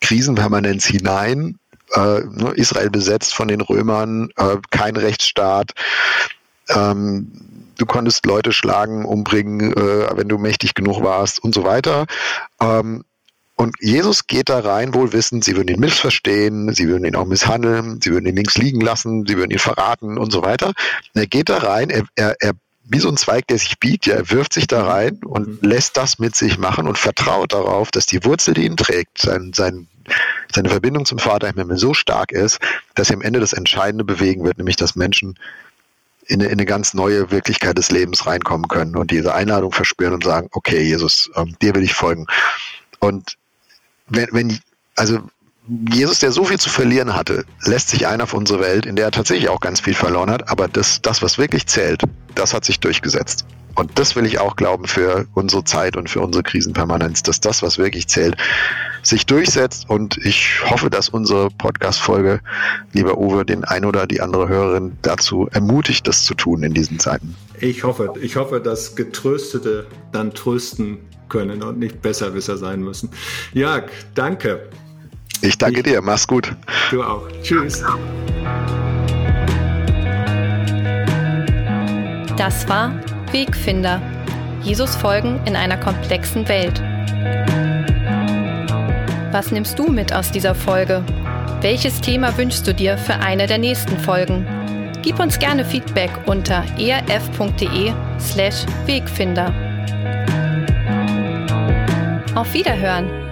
Krisenpermanenz hinein, äh, ne, Israel besetzt von den Römern, äh, kein Rechtsstaat. Ähm, du konntest Leute schlagen, umbringen, äh, wenn du mächtig genug warst und so weiter. Ähm, und Jesus geht da rein, wohl wissend, sie würden ihn missverstehen, sie würden ihn auch misshandeln, sie würden ihn links liegen lassen, sie würden ihn verraten und so weiter. Und er geht da rein, er, er, er wie so ein Zweig, der sich biegt, ja, er wirft sich da rein und mhm. lässt das mit sich machen und vertraut darauf, dass die Wurzel, die ihn trägt, sein, sein seine Verbindung zum Vater im Himmel so stark ist, dass er am Ende das Entscheidende bewegen wird, nämlich dass Menschen in eine, in eine ganz neue Wirklichkeit des Lebens reinkommen können und diese Einladung verspüren und sagen, okay, Jesus, ähm, dir will ich folgen. Und wenn, wenn, also Jesus, der so viel zu verlieren hatte, lässt sich ein auf unsere Welt, in der er tatsächlich auch ganz viel verloren hat, aber das, das was wirklich zählt, das hat sich durchgesetzt. Und das will ich auch glauben für unsere Zeit und für unsere Krisenpermanenz, dass das, was wirklich zählt, sich durchsetzt. Und ich hoffe, dass unsere Podcast-Folge, lieber Uwe, den ein oder die andere Hörerin dazu ermutigt, das zu tun in diesen Zeiten. Ich hoffe, ich hoffe, dass Getröstete dann trösten können und nicht Besserwisser sein müssen. Jörg, danke. Ich danke ich, dir. Mach's gut. Du auch. Tschüss. Das war Wegfinder. Jesus folgen in einer komplexen Welt. Was nimmst du mit aus dieser Folge? Welches Thema wünschst du dir für eine der nächsten Folgen? Gib uns gerne Feedback unter erf.de/slash Wegfinder. Auf Wiederhören